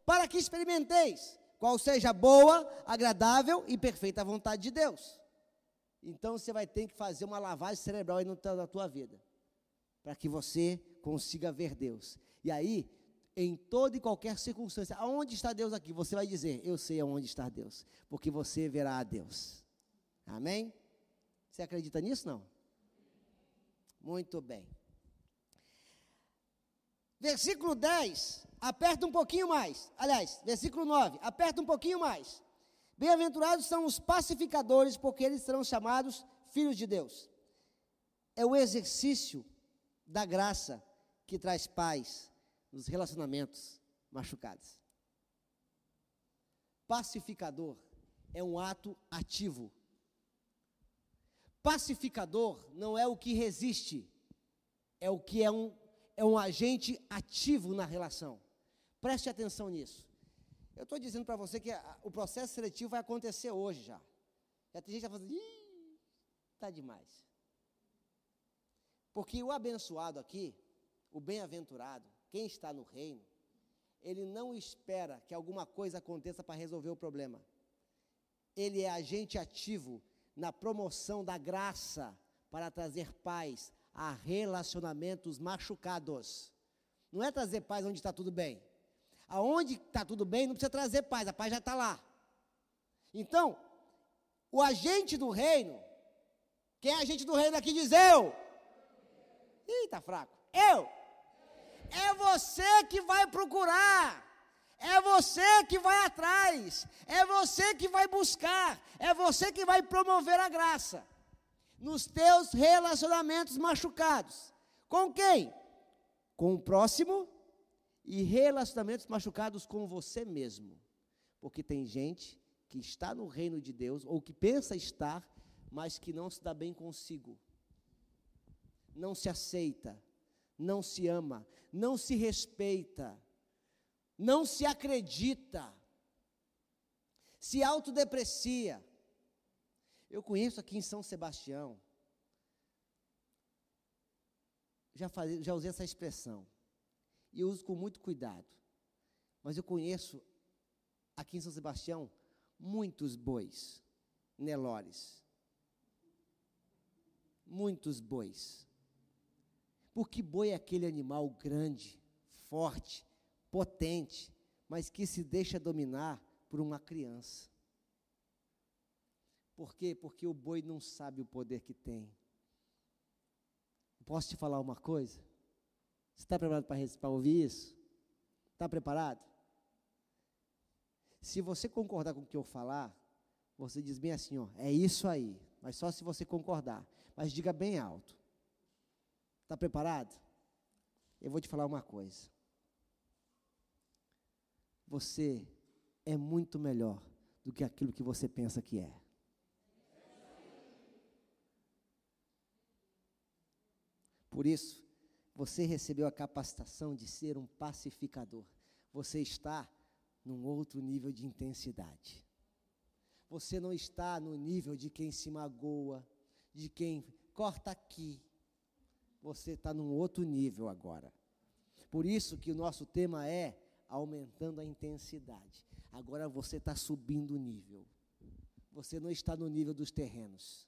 para que experimenteis qual seja a boa, agradável e perfeita vontade de Deus. Então você vai ter que fazer uma lavagem cerebral aí na tua vida, para que você consiga ver Deus. E aí, em toda e qualquer circunstância, aonde está Deus aqui? Você vai dizer: Eu sei aonde está Deus, porque você verá a Deus. Amém? Você acredita nisso? Não? Muito bem. Versículo 10, aperta um pouquinho mais. Aliás, versículo 9, aperta um pouquinho mais. Bem-aventurados são os pacificadores, porque eles serão chamados filhos de Deus. É o exercício da graça que traz paz nos relacionamentos machucados. Pacificador é um ato ativo. Pacificador não é o que resiste, é o que é um é um agente ativo na relação. Preste atenção nisso. Eu estou dizendo para você que a, o processo seletivo vai acontecer hoje já. Já tem gente que está falando, está demais. Porque o abençoado aqui, o bem-aventurado, quem está no reino, ele não espera que alguma coisa aconteça para resolver o problema. Ele é agente ativo na promoção da graça para trazer paz, a relacionamentos machucados. Não é trazer paz onde está tudo bem. Aonde está tudo bem, não precisa trazer paz, a paz já está lá. Então, o agente do reino, quem é agente do reino aqui diz eu. Ih, está fraco. Eu. É você que vai procurar. É você que vai atrás. É você que vai buscar. É você que vai promover a graça nos teus relacionamentos machucados. Com quem? Com o próximo e relacionamentos machucados com você mesmo. Porque tem gente que está no reino de Deus, ou que pensa estar, mas que não se dá bem consigo. Não se aceita, não se ama, não se respeita, não se acredita, se autodeprecia eu conheço aqui em São Sebastião, já, falei, já usei essa expressão, e eu uso com muito cuidado, mas eu conheço aqui em São Sebastião muitos bois, Nelores. Muitos bois. Porque boi é aquele animal grande, forte, potente, mas que se deixa dominar por uma criança. Por quê? Porque o boi não sabe o poder que tem. Posso te falar uma coisa? Você está preparado para ouvir isso? Está preparado? Se você concordar com o que eu falar, você diz bem assim, ó, é isso aí. Mas só se você concordar. Mas diga bem alto. Está preparado? Eu vou te falar uma coisa. Você é muito melhor do que aquilo que você pensa que é. Por isso, você recebeu a capacitação de ser um pacificador. Você está num outro nível de intensidade. Você não está no nível de quem se magoa, de quem corta aqui. Você está num outro nível agora. Por isso que o nosso tema é aumentando a intensidade. Agora você está subindo o nível. Você não está no nível dos terrenos.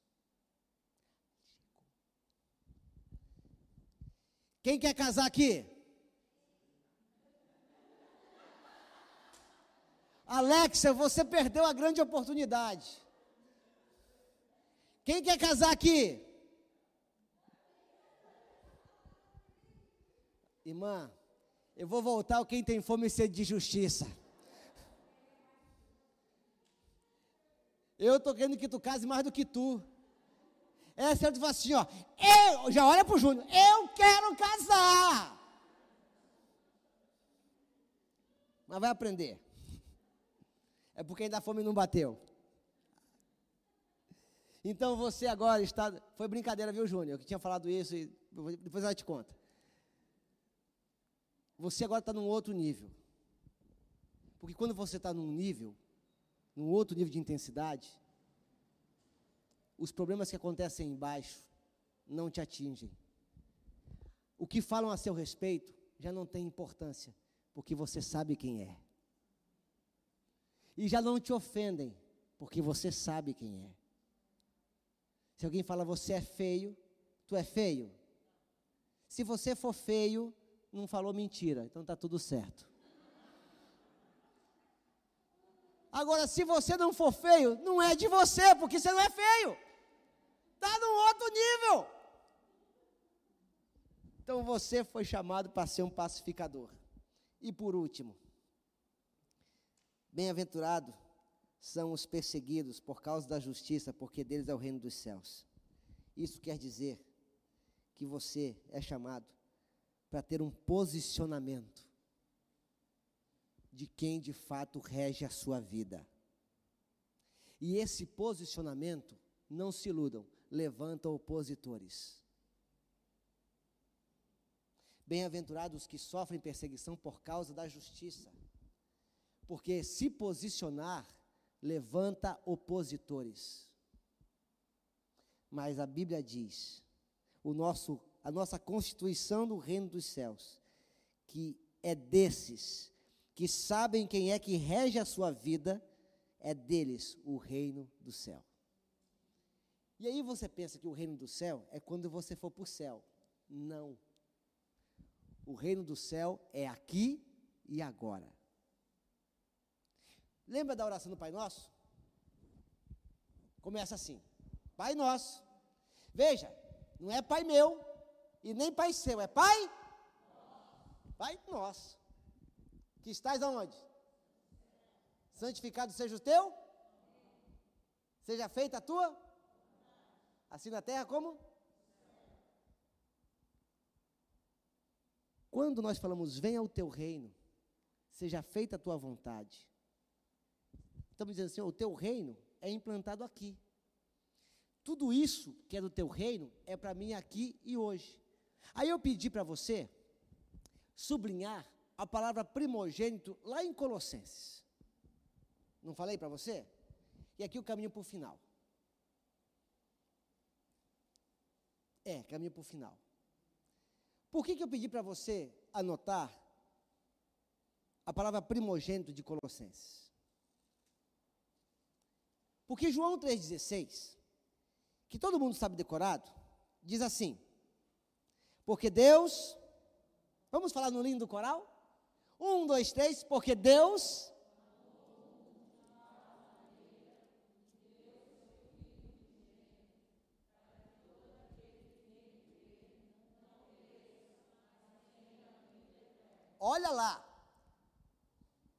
Quem quer casar aqui? Alexa, você perdeu a grande oportunidade. Quem quer casar aqui? Irmã, eu vou voltar ao quem tem fome e sede de justiça. Eu estou querendo que tu case mais do que tu. É eu assim, ó, eu, já olha para o Júnior, eu quero casar. Mas vai aprender. É porque ainda a fome não bateu. Então você agora está. Foi brincadeira, viu, Júnior? Que tinha falado isso e depois ela te conta. Você agora está num outro nível. Porque quando você está num nível, num outro nível de intensidade, os problemas que acontecem embaixo não te atingem. O que falam a seu respeito já não tem importância, porque você sabe quem é. E já não te ofendem, porque você sabe quem é. Se alguém fala você é feio, tu é feio. Se você for feio, não falou mentira, então está tudo certo. Agora, se você não for feio, não é de você, porque você não é feio. Está num outro nível. Então você foi chamado para ser um pacificador. E por último, bem-aventurado são os perseguidos por causa da justiça, porque deles é o reino dos céus. Isso quer dizer que você é chamado para ter um posicionamento de quem de fato rege a sua vida. E esse posicionamento, não se iludam, levanta opositores. Bem-aventurados que sofrem perseguição por causa da justiça, porque se posicionar levanta opositores. Mas a Bíblia diz, o nosso, a nossa constituição do reino dos céus, que é desses que sabem quem é que rege a sua vida, é deles o reino do céu. E aí você pensa que o reino do céu é quando você for para o céu. Não. O reino do céu é aqui e agora. Lembra da oração do Pai Nosso? Começa assim: Pai Nosso. Veja, não é Pai meu e nem Pai seu, é Pai? Pai Nosso. Que estás aonde? Santificado seja o teu? Seja feita a tua? Assim na terra como? Quando nós falamos, venha o teu reino, seja feita a tua vontade. Estamos dizendo assim, o teu reino é implantado aqui. Tudo isso que é do teu reino é para mim aqui e hoje. Aí eu pedi para você sublinhar a palavra primogênito lá em Colossenses. Não falei para você? E aqui o caminho para o final. É, caminho para o final. Por que, que eu pedi para você anotar a palavra primogênito de Colossenses? Porque João 3,16, que todo mundo sabe decorado, diz assim: Porque Deus, vamos falar no lindo coral? Um, dois, três, porque Deus olha lá.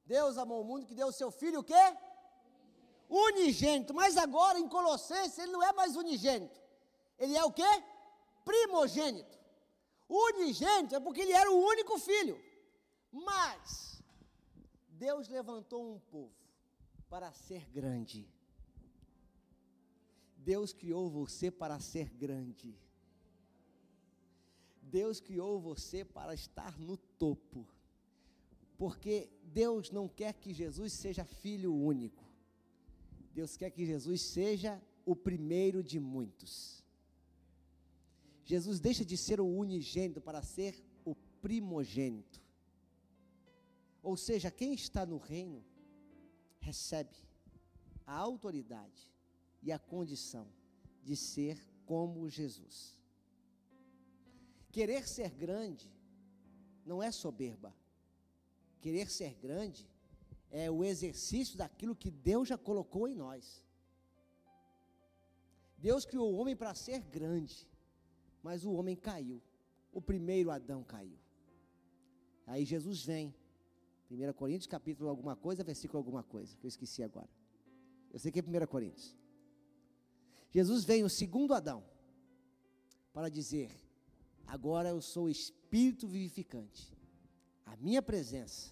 Deus amou o mundo que deu o seu filho o quê? Unigênito. Mas agora em Colossenses ele não é mais unigênito. Ele é o quê? Primogênito. Unigênito é porque ele era o único filho. Mas Deus levantou um povo para ser grande. Deus criou você para ser grande. Deus criou você para estar no topo. Porque Deus não quer que Jesus seja filho único. Deus quer que Jesus seja o primeiro de muitos. Jesus deixa de ser o unigênito para ser o primogênito. Ou seja, quem está no reino recebe a autoridade e a condição de ser como Jesus. Querer ser grande não é soberba. Querer ser grande é o exercício daquilo que Deus já colocou em nós. Deus criou o homem para ser grande, mas o homem caiu. O primeiro Adão caiu. Aí Jesus vem. 1 Coríntios, capítulo alguma coisa, versículo alguma coisa, que eu esqueci agora. Eu sei que é 1 Coríntios. Jesus vem, o segundo Adão, para dizer: agora eu sou o Espírito vivificante. A minha presença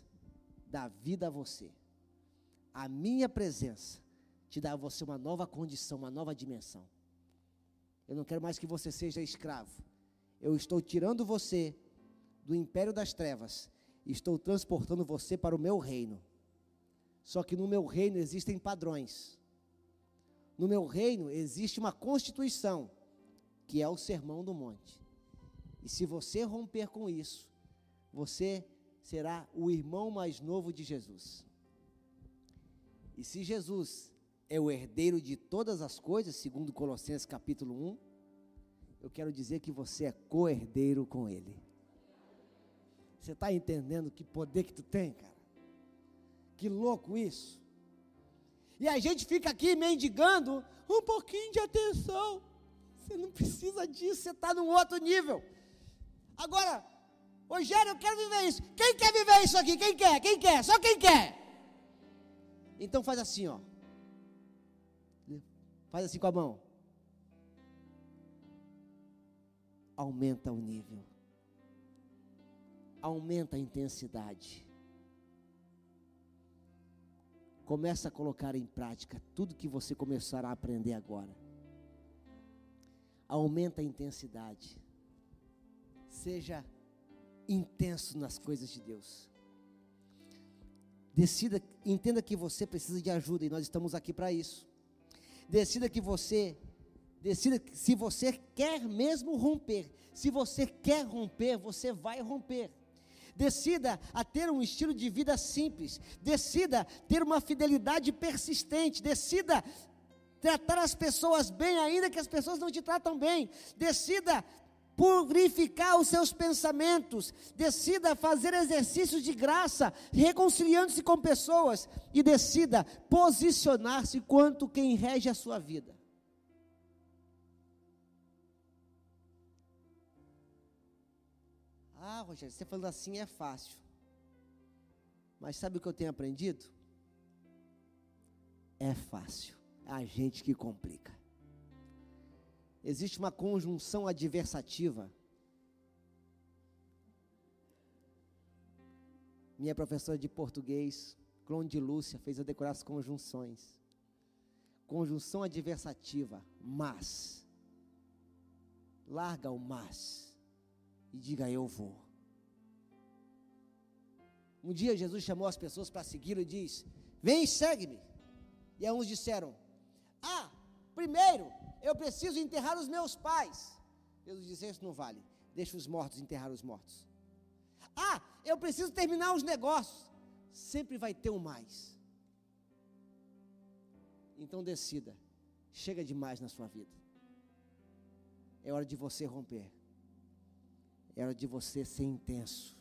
dá vida a você. A minha presença te dá a você uma nova condição, uma nova dimensão. Eu não quero mais que você seja escravo. Eu estou tirando você do império das trevas e estou transportando você para o meu reino. Só que no meu reino existem padrões. No meu reino existe uma constituição, que é o sermão do monte. E se você romper com isso, você será o irmão mais novo de Jesus. E se Jesus é o herdeiro de todas as coisas, segundo Colossenses capítulo 1, eu quero dizer que você é co-herdeiro com Ele. Você está entendendo que poder que tu tem, cara? Que louco isso. E a gente fica aqui mendigando um pouquinho de atenção. Você não precisa disso, você está num outro nível. Agora, Rogério, eu quero viver isso. Quem quer viver isso aqui? Quem quer? Quem quer? Só quem quer. Então faz assim, ó. Faz assim com a mão. Aumenta o nível. Aumenta a intensidade. Começa a colocar em prática tudo que você começará a aprender agora. Aumenta a intensidade seja intenso nas coisas de Deus. Decida, entenda que você precisa de ajuda e nós estamos aqui para isso. Decida que você, decida que se você quer mesmo romper, se você quer romper, você vai romper. Decida a ter um estilo de vida simples. Decida ter uma fidelidade persistente. Decida tratar as pessoas bem, ainda que as pessoas não te tratam bem. Decida purificar os seus pensamentos, decida fazer exercícios de graça, reconciliando-se com pessoas e decida posicionar-se quanto quem rege a sua vida. Ah, Rogério, você falando assim é fácil. Mas sabe o que eu tenho aprendido? É fácil. É a gente que complica existe uma conjunção adversativa. Minha professora de português, Clone de Lúcia, fez eu decorar as conjunções. Conjunção adversativa, mas. Larga o mas e diga eu vou. Um dia Jesus chamou as pessoas para segui-lo e disse: Vem segue-me. E alguns disseram: Ah, primeiro eu preciso enterrar os meus pais. Jesus disse: Isso não vale. Deixa os mortos enterrar os mortos. Ah, eu preciso terminar os negócios. Sempre vai ter um mais. Então decida. Chega demais na sua vida. É hora de você romper. É hora de você ser intenso.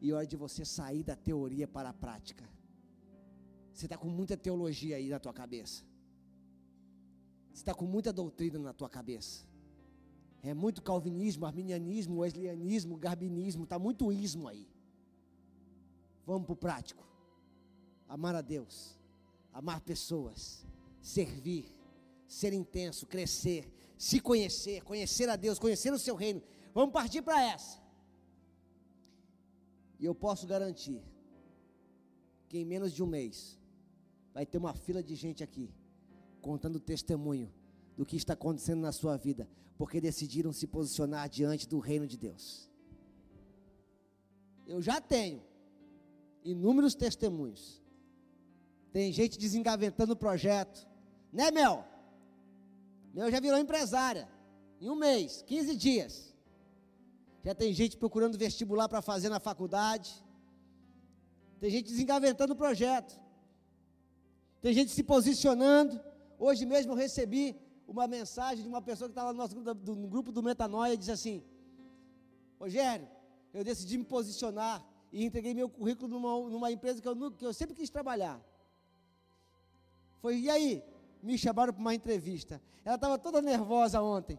E é hora de você sair da teoria para a prática. Você está com muita teologia aí na tua cabeça. Você está com muita doutrina na tua cabeça. É muito calvinismo, arminianismo, wesleyanismo, garbinismo, está muito ismo aí. Vamos para o prático. Amar a Deus, amar pessoas, servir, ser intenso, crescer, se conhecer, conhecer a Deus, conhecer o seu reino. Vamos partir para essa. E eu posso garantir que em menos de um mês vai ter uma fila de gente aqui contando testemunho do que está acontecendo na sua vida, porque decidiram se posicionar diante do reino de Deus. Eu já tenho inúmeros testemunhos. Tem gente desengavetando o projeto, né, Mel? Mel já virou empresária. Em um mês, 15 dias. Já tem gente procurando vestibular para fazer na faculdade. Tem gente desengavetando o projeto. Tem gente se posicionando. Hoje mesmo eu recebi uma mensagem de uma pessoa que estava no nosso grupo do, no grupo do Metanoia e disse assim: Rogério, eu decidi me posicionar e entreguei meu currículo numa, numa empresa que eu, que eu sempre quis trabalhar. Foi, e aí? Me chamaram para uma entrevista. Ela estava toda nervosa ontem.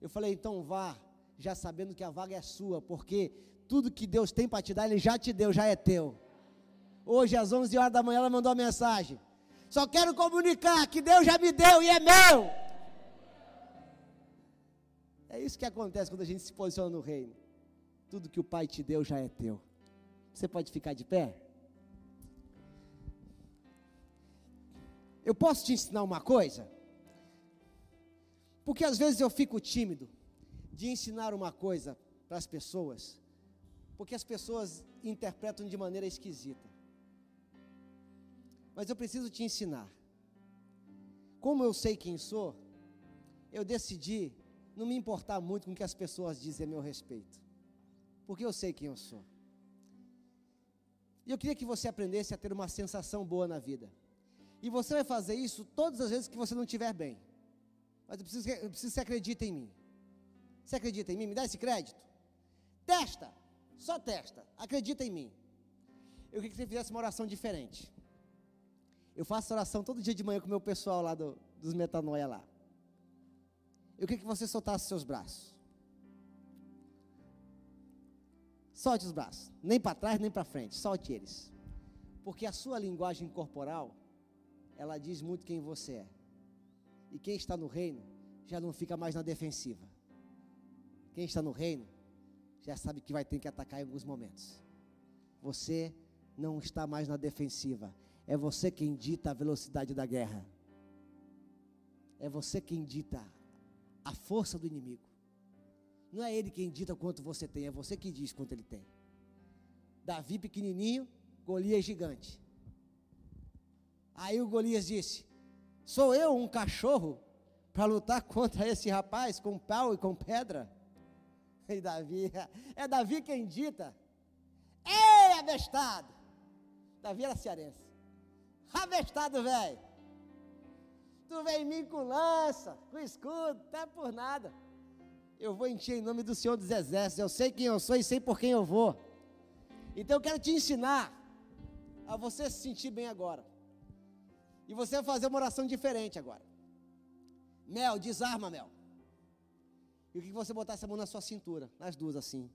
Eu falei, então vá, já sabendo que a vaga é sua, porque tudo que Deus tem para te dar, Ele já te deu, já é teu. Hoje, às 11 horas da manhã, ela mandou uma mensagem. Só quero comunicar que Deus já me deu e é meu. É isso que acontece quando a gente se posiciona no reino. Tudo que o Pai te deu já é teu. Você pode ficar de pé? Eu posso te ensinar uma coisa? Porque às vezes eu fico tímido de ensinar uma coisa para as pessoas, porque as pessoas interpretam de maneira esquisita. Mas eu preciso te ensinar. Como eu sei quem sou, eu decidi não me importar muito com o que as pessoas dizem a meu respeito, porque eu sei quem eu sou. E eu queria que você aprendesse a ter uma sensação boa na vida. E você vai fazer isso todas as vezes que você não estiver bem. Mas eu preciso, eu preciso que você acredite em mim. Você acredita em mim? Me dá esse crédito? Testa, só testa. Acredita em mim. Eu queria que você fizesse uma oração diferente. Eu faço oração todo dia de manhã com o meu pessoal lá do, dos metanoia lá. Eu queria que você soltasse seus braços. Solte os braços, nem para trás nem para frente, solte eles. Porque a sua linguagem corporal, ela diz muito quem você é. E quem está no reino já não fica mais na defensiva. Quem está no reino já sabe que vai ter que atacar em alguns momentos. Você não está mais na defensiva. É você quem dita a velocidade da guerra. É você quem dita a força do inimigo. Não é ele quem dita quanto você tem, é você que diz quanto ele tem. Davi pequenininho, Golias gigante. Aí o Golias disse: Sou eu um cachorro para lutar contra esse rapaz com pau e com pedra? E Davi, é Davi quem dita. Ei, abestado! Davi era cearense. Abestado, velho. Tu vem em mim com lança, com escudo, não é por nada eu vou encher em nome do Senhor dos Exércitos. Eu sei quem eu sou e sei por quem eu vou. Então eu quero te ensinar a você se sentir bem agora. E você vai fazer uma oração diferente agora. Mel, desarma, Mel. E o que você botar essa mão na sua cintura, nas duas assim.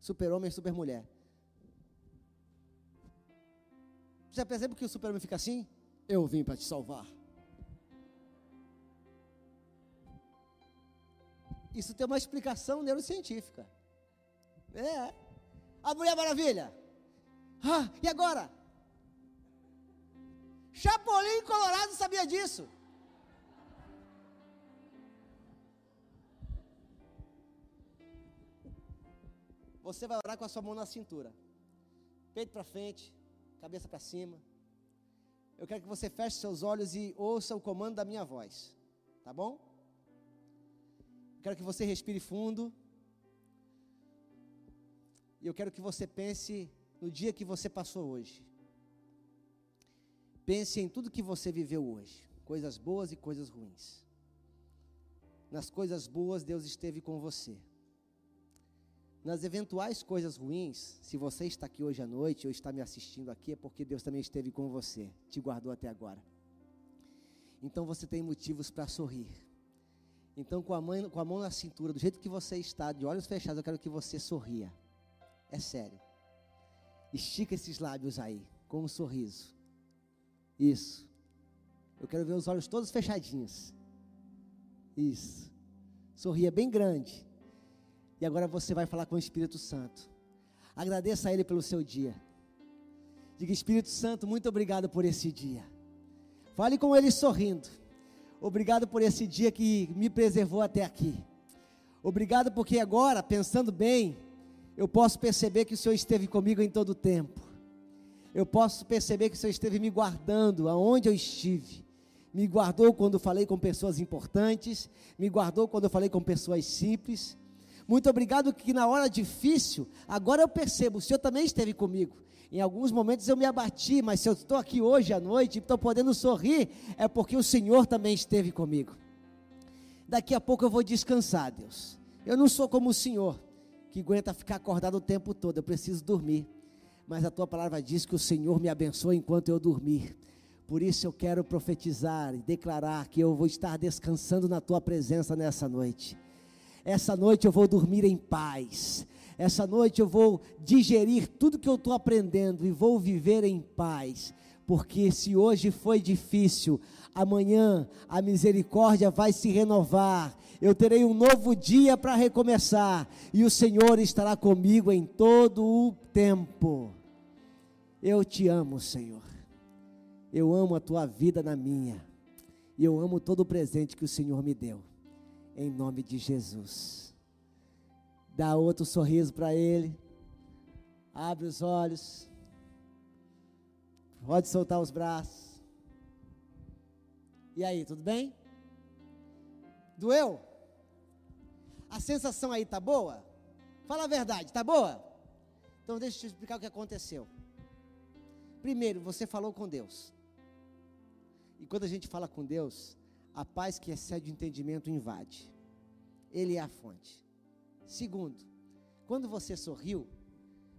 Super homem e super Já percebe que o super homem fica assim? Eu vim para te salvar. Isso tem uma explicação neurocientífica. É. A Mulher Maravilha. Ah, e agora? Chapolin Colorado sabia disso. Você vai orar com a sua mão na cintura. Peito para frente, cabeça para cima. Eu quero que você feche seus olhos e ouça o comando da minha voz. Tá bom? quero que você respire fundo. E eu quero que você pense no dia que você passou hoje. Pense em tudo que você viveu hoje, coisas boas e coisas ruins. Nas coisas boas, Deus esteve com você. Nas eventuais coisas ruins, se você está aqui hoje à noite ou está me assistindo aqui, é porque Deus também esteve com você, te guardou até agora. Então você tem motivos para sorrir. Então, com a, mãe, com a mão na cintura, do jeito que você está, de olhos fechados, eu quero que você sorria. É sério. Estica esses lábios aí, com um sorriso. Isso. Eu quero ver os olhos todos fechadinhos. Isso. Sorria bem grande. E agora você vai falar com o Espírito Santo. Agradeça a Ele pelo seu dia. Diga, Espírito Santo, muito obrigado por esse dia. Fale com Ele sorrindo. Obrigado por esse dia que me preservou até aqui. Obrigado porque agora, pensando bem, eu posso perceber que o Senhor esteve comigo em todo o tempo. Eu posso perceber que o Senhor esteve me guardando aonde eu estive. Me guardou quando falei com pessoas importantes, me guardou quando eu falei com pessoas simples. Muito obrigado que na hora difícil, agora eu percebo, o Senhor também esteve comigo. Em alguns momentos eu me abati, mas se eu estou aqui hoje à noite e estou podendo sorrir, é porque o Senhor também esteve comigo. Daqui a pouco eu vou descansar, Deus. Eu não sou como o Senhor que aguenta ficar acordado o tempo todo, eu preciso dormir. Mas a tua palavra diz que o Senhor me abençoa enquanto eu dormir. Por isso eu quero profetizar e declarar que eu vou estar descansando na tua presença nessa noite. Essa noite eu vou dormir em paz. Essa noite eu vou digerir tudo que eu estou aprendendo e vou viver em paz. Porque se hoje foi difícil, amanhã a misericórdia vai se renovar eu terei um novo dia para recomeçar, e o Senhor estará comigo em todo o tempo. Eu te amo, Senhor. Eu amo a tua vida na minha, e eu amo todo o presente que o Senhor me deu, em nome de Jesus. Dá outro sorriso para Ele, abre os olhos, pode soltar os braços. E aí, tudo bem? Doeu? A sensação aí tá boa? Fala a verdade, tá boa? Então deixa eu te explicar o que aconteceu. Primeiro, você falou com Deus. E quando a gente fala com Deus, a paz que excede o entendimento invade. Ele é a fonte. Segundo, quando você sorriu,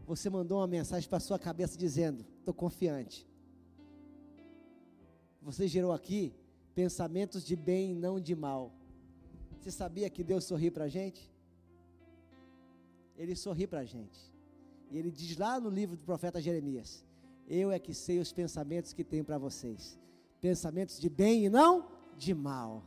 você mandou uma mensagem para sua cabeça dizendo: "Estou confiante". Você gerou aqui pensamentos de bem e não de mal. Você sabia que Deus sorri para a gente? Ele sorri para a gente. E ele diz lá no livro do profeta Jeremias: Eu é que sei os pensamentos que tenho para vocês. Pensamentos de bem e não de mal.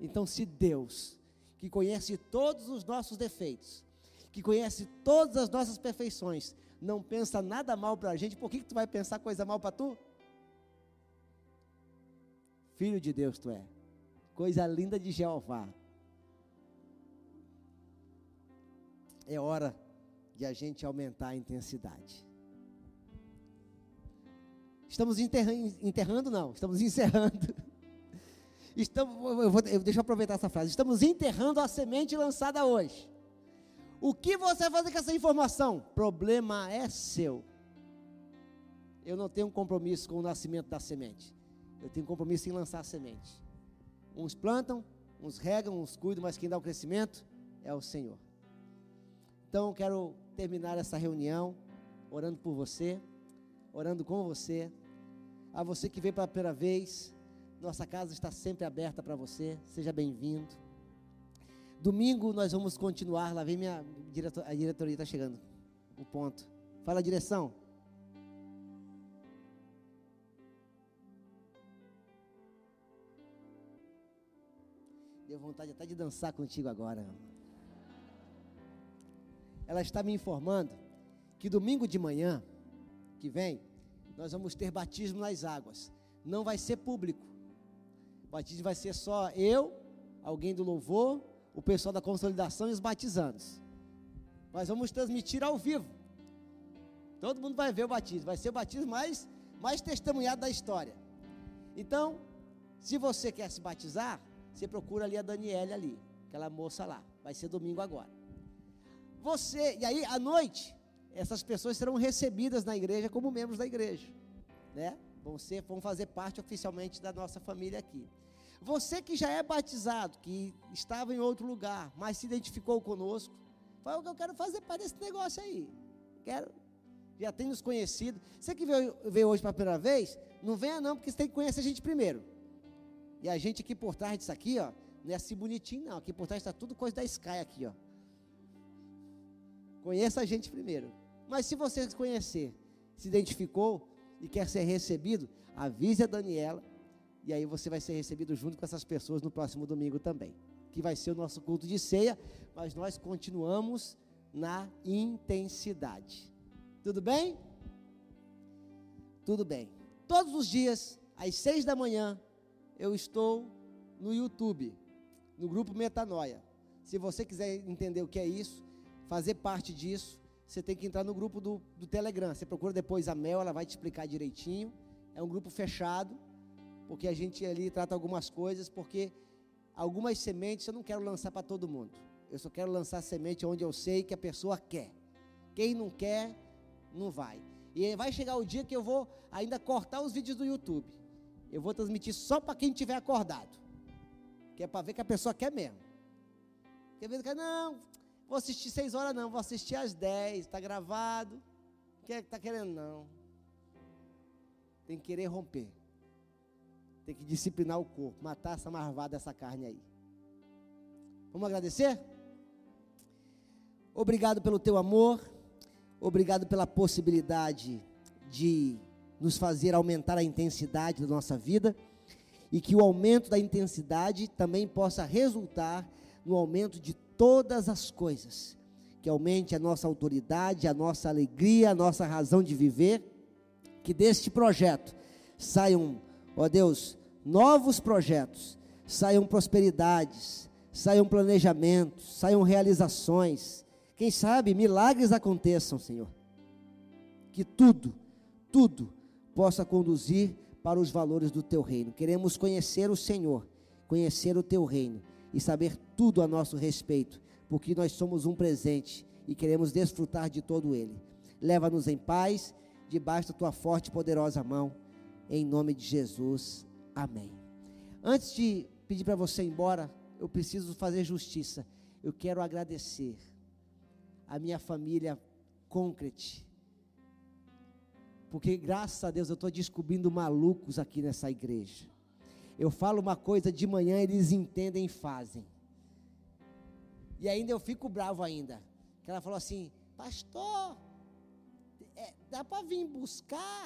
Então, se Deus, que conhece todos os nossos defeitos, que conhece todas as nossas perfeições, não pensa nada mal para a gente, por que, que tu vai pensar coisa mal para tu? Filho de Deus tu é coisa linda de Jeová. É hora de a gente aumentar a intensidade. Estamos enterrando, enterrando não, estamos encerrando. Estamos, eu vou, eu, deixa eu aproveitar essa frase. Estamos enterrando a semente lançada hoje. O que você vai fazer com essa informação? Problema é seu. Eu não tenho um compromisso com o nascimento da semente. Eu tenho compromisso em lançar a semente. Uns plantam, uns regam, uns cuidam, mas quem dá o crescimento é o Senhor. Então eu quero terminar essa reunião orando por você, orando com você. A você que veio pela primeira vez, nossa casa está sempre aberta para você. Seja bem-vindo. Domingo nós vamos continuar. Lá vem minha diretor, a diretoria está chegando. O ponto. Fala a direção. Deu vontade até de dançar contigo agora. Ela está me informando que domingo de manhã, que vem, nós vamos ter batismo nas águas. Não vai ser público. Batismo vai ser só eu, alguém do louvor, o pessoal da consolidação e os batizandos. Nós vamos transmitir ao vivo. Todo mundo vai ver o batismo. Vai ser o batismo mais, mais testemunhado da história. Então, se você quer se batizar, você procura ali a Daniela ali, aquela moça lá. Vai ser domingo agora. Você, e aí à noite, essas pessoas serão recebidas na igreja como membros da igreja, né? Vão ser, vão fazer parte oficialmente da nossa família aqui. Você que já é batizado, que estava em outro lugar, mas se identificou conosco, fala que eu quero fazer parte desse negócio aí. Quero, já tem nos conhecido. Você que veio, veio hoje pela primeira vez, não venha não, porque você tem que conhecer a gente primeiro. E a gente aqui por trás disso aqui, ó, não é assim bonitinho não. Aqui por trás está tudo coisa da Sky aqui, ó. Conheça a gente primeiro. Mas se você conhecer, se identificou e quer ser recebido, avise a Daniela e aí você vai ser recebido junto com essas pessoas no próximo domingo também, que vai ser o nosso culto de ceia, mas nós continuamos na intensidade. Tudo bem? Tudo bem. Todos os dias, às seis da manhã, eu estou no YouTube, no grupo Metanoia. Se você quiser entender o que é isso, fazer parte disso, você tem que entrar no grupo do, do Telegram. Você procura depois a Mel, ela vai te explicar direitinho. É um grupo fechado porque a gente ali trata algumas coisas, porque algumas sementes eu não quero lançar para todo mundo. Eu só quero lançar semente onde eu sei que a pessoa quer. Quem não quer, não vai. E vai chegar o dia que eu vou ainda cortar os vídeos do YouTube. Eu vou transmitir só para quem tiver acordado. Que é para ver que a pessoa quer mesmo. Quer ver que não, vou assistir seis horas não, vou assistir às dez, está gravado. Quem é que está querendo não? Tem que querer romper. Tem que disciplinar o corpo, matar essa marvada, essa carne aí. Vamos agradecer? Obrigado pelo teu amor, obrigado pela possibilidade de nos fazer aumentar a intensidade da nossa vida e que o aumento da intensidade também possa resultar no aumento de todas as coisas, que aumente a nossa autoridade, a nossa alegria, a nossa razão de viver, que deste projeto saiam ó Deus, novos projetos, saiam prosperidades, saiam planejamentos, saiam realizações. Quem sabe milagres aconteçam, Senhor. Que tudo, tudo possa conduzir para os valores do teu reino. Queremos conhecer o Senhor, conhecer o teu reino e saber tudo a nosso respeito, porque nós somos um presente e queremos desfrutar de todo ele. Leva-nos em paz, debaixo da tua forte e poderosa mão em nome de Jesus. Amém. Antes de pedir para você ir embora, eu preciso fazer justiça. Eu quero agradecer a minha família Concrete. Porque graças a Deus eu estou descobrindo malucos aqui nessa igreja. Eu falo uma coisa de manhã, eles entendem e fazem. E ainda eu fico bravo ainda. Que ela falou assim, pastor, é, dá para vir buscar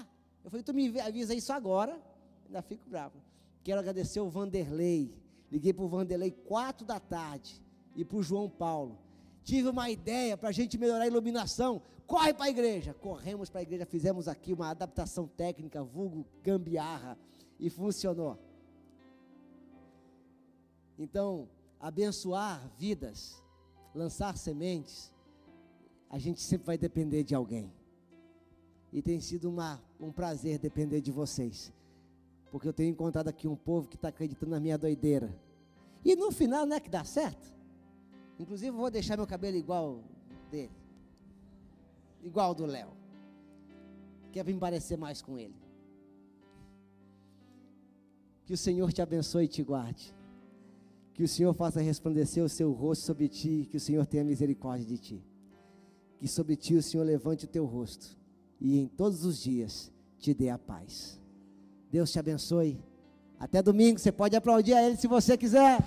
eu falei, tu me avisa isso agora. Ainda fico bravo. Quero agradecer o Vanderlei. Liguei para o Vanderlei quatro da tarde. E para o João Paulo. Tive uma ideia para a gente melhorar a iluminação. Corre para a igreja. Corremos para a igreja, fizemos aqui uma adaptação técnica, vulgo gambiarra. E funcionou. Então, abençoar vidas, lançar sementes, a gente sempre vai depender de alguém. E tem sido uma, um prazer depender de vocês. Porque eu tenho encontrado aqui um povo que está acreditando na minha doideira. E no final, não é que dá certo? Inclusive, eu vou deixar meu cabelo igual dele. Igual do Léo. Quer vir parecer mais com ele. Que o Senhor te abençoe e te guarde. Que o Senhor faça resplandecer o seu rosto sobre ti. Que o Senhor tenha misericórdia de ti. Que sobre ti o Senhor levante o teu rosto e em todos os dias te dê a paz. Deus te abençoe. Até domingo, você pode aplaudir a Ele se você quiser.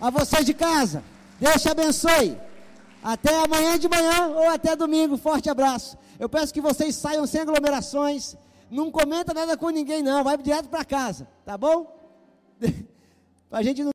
A você de casa, Deus te abençoe. Até amanhã de manhã ou até domingo. Forte abraço. Eu peço que vocês saiam sem aglomerações. Não comenta nada com ninguém, não. Vai direto para casa, tá bom? a gente não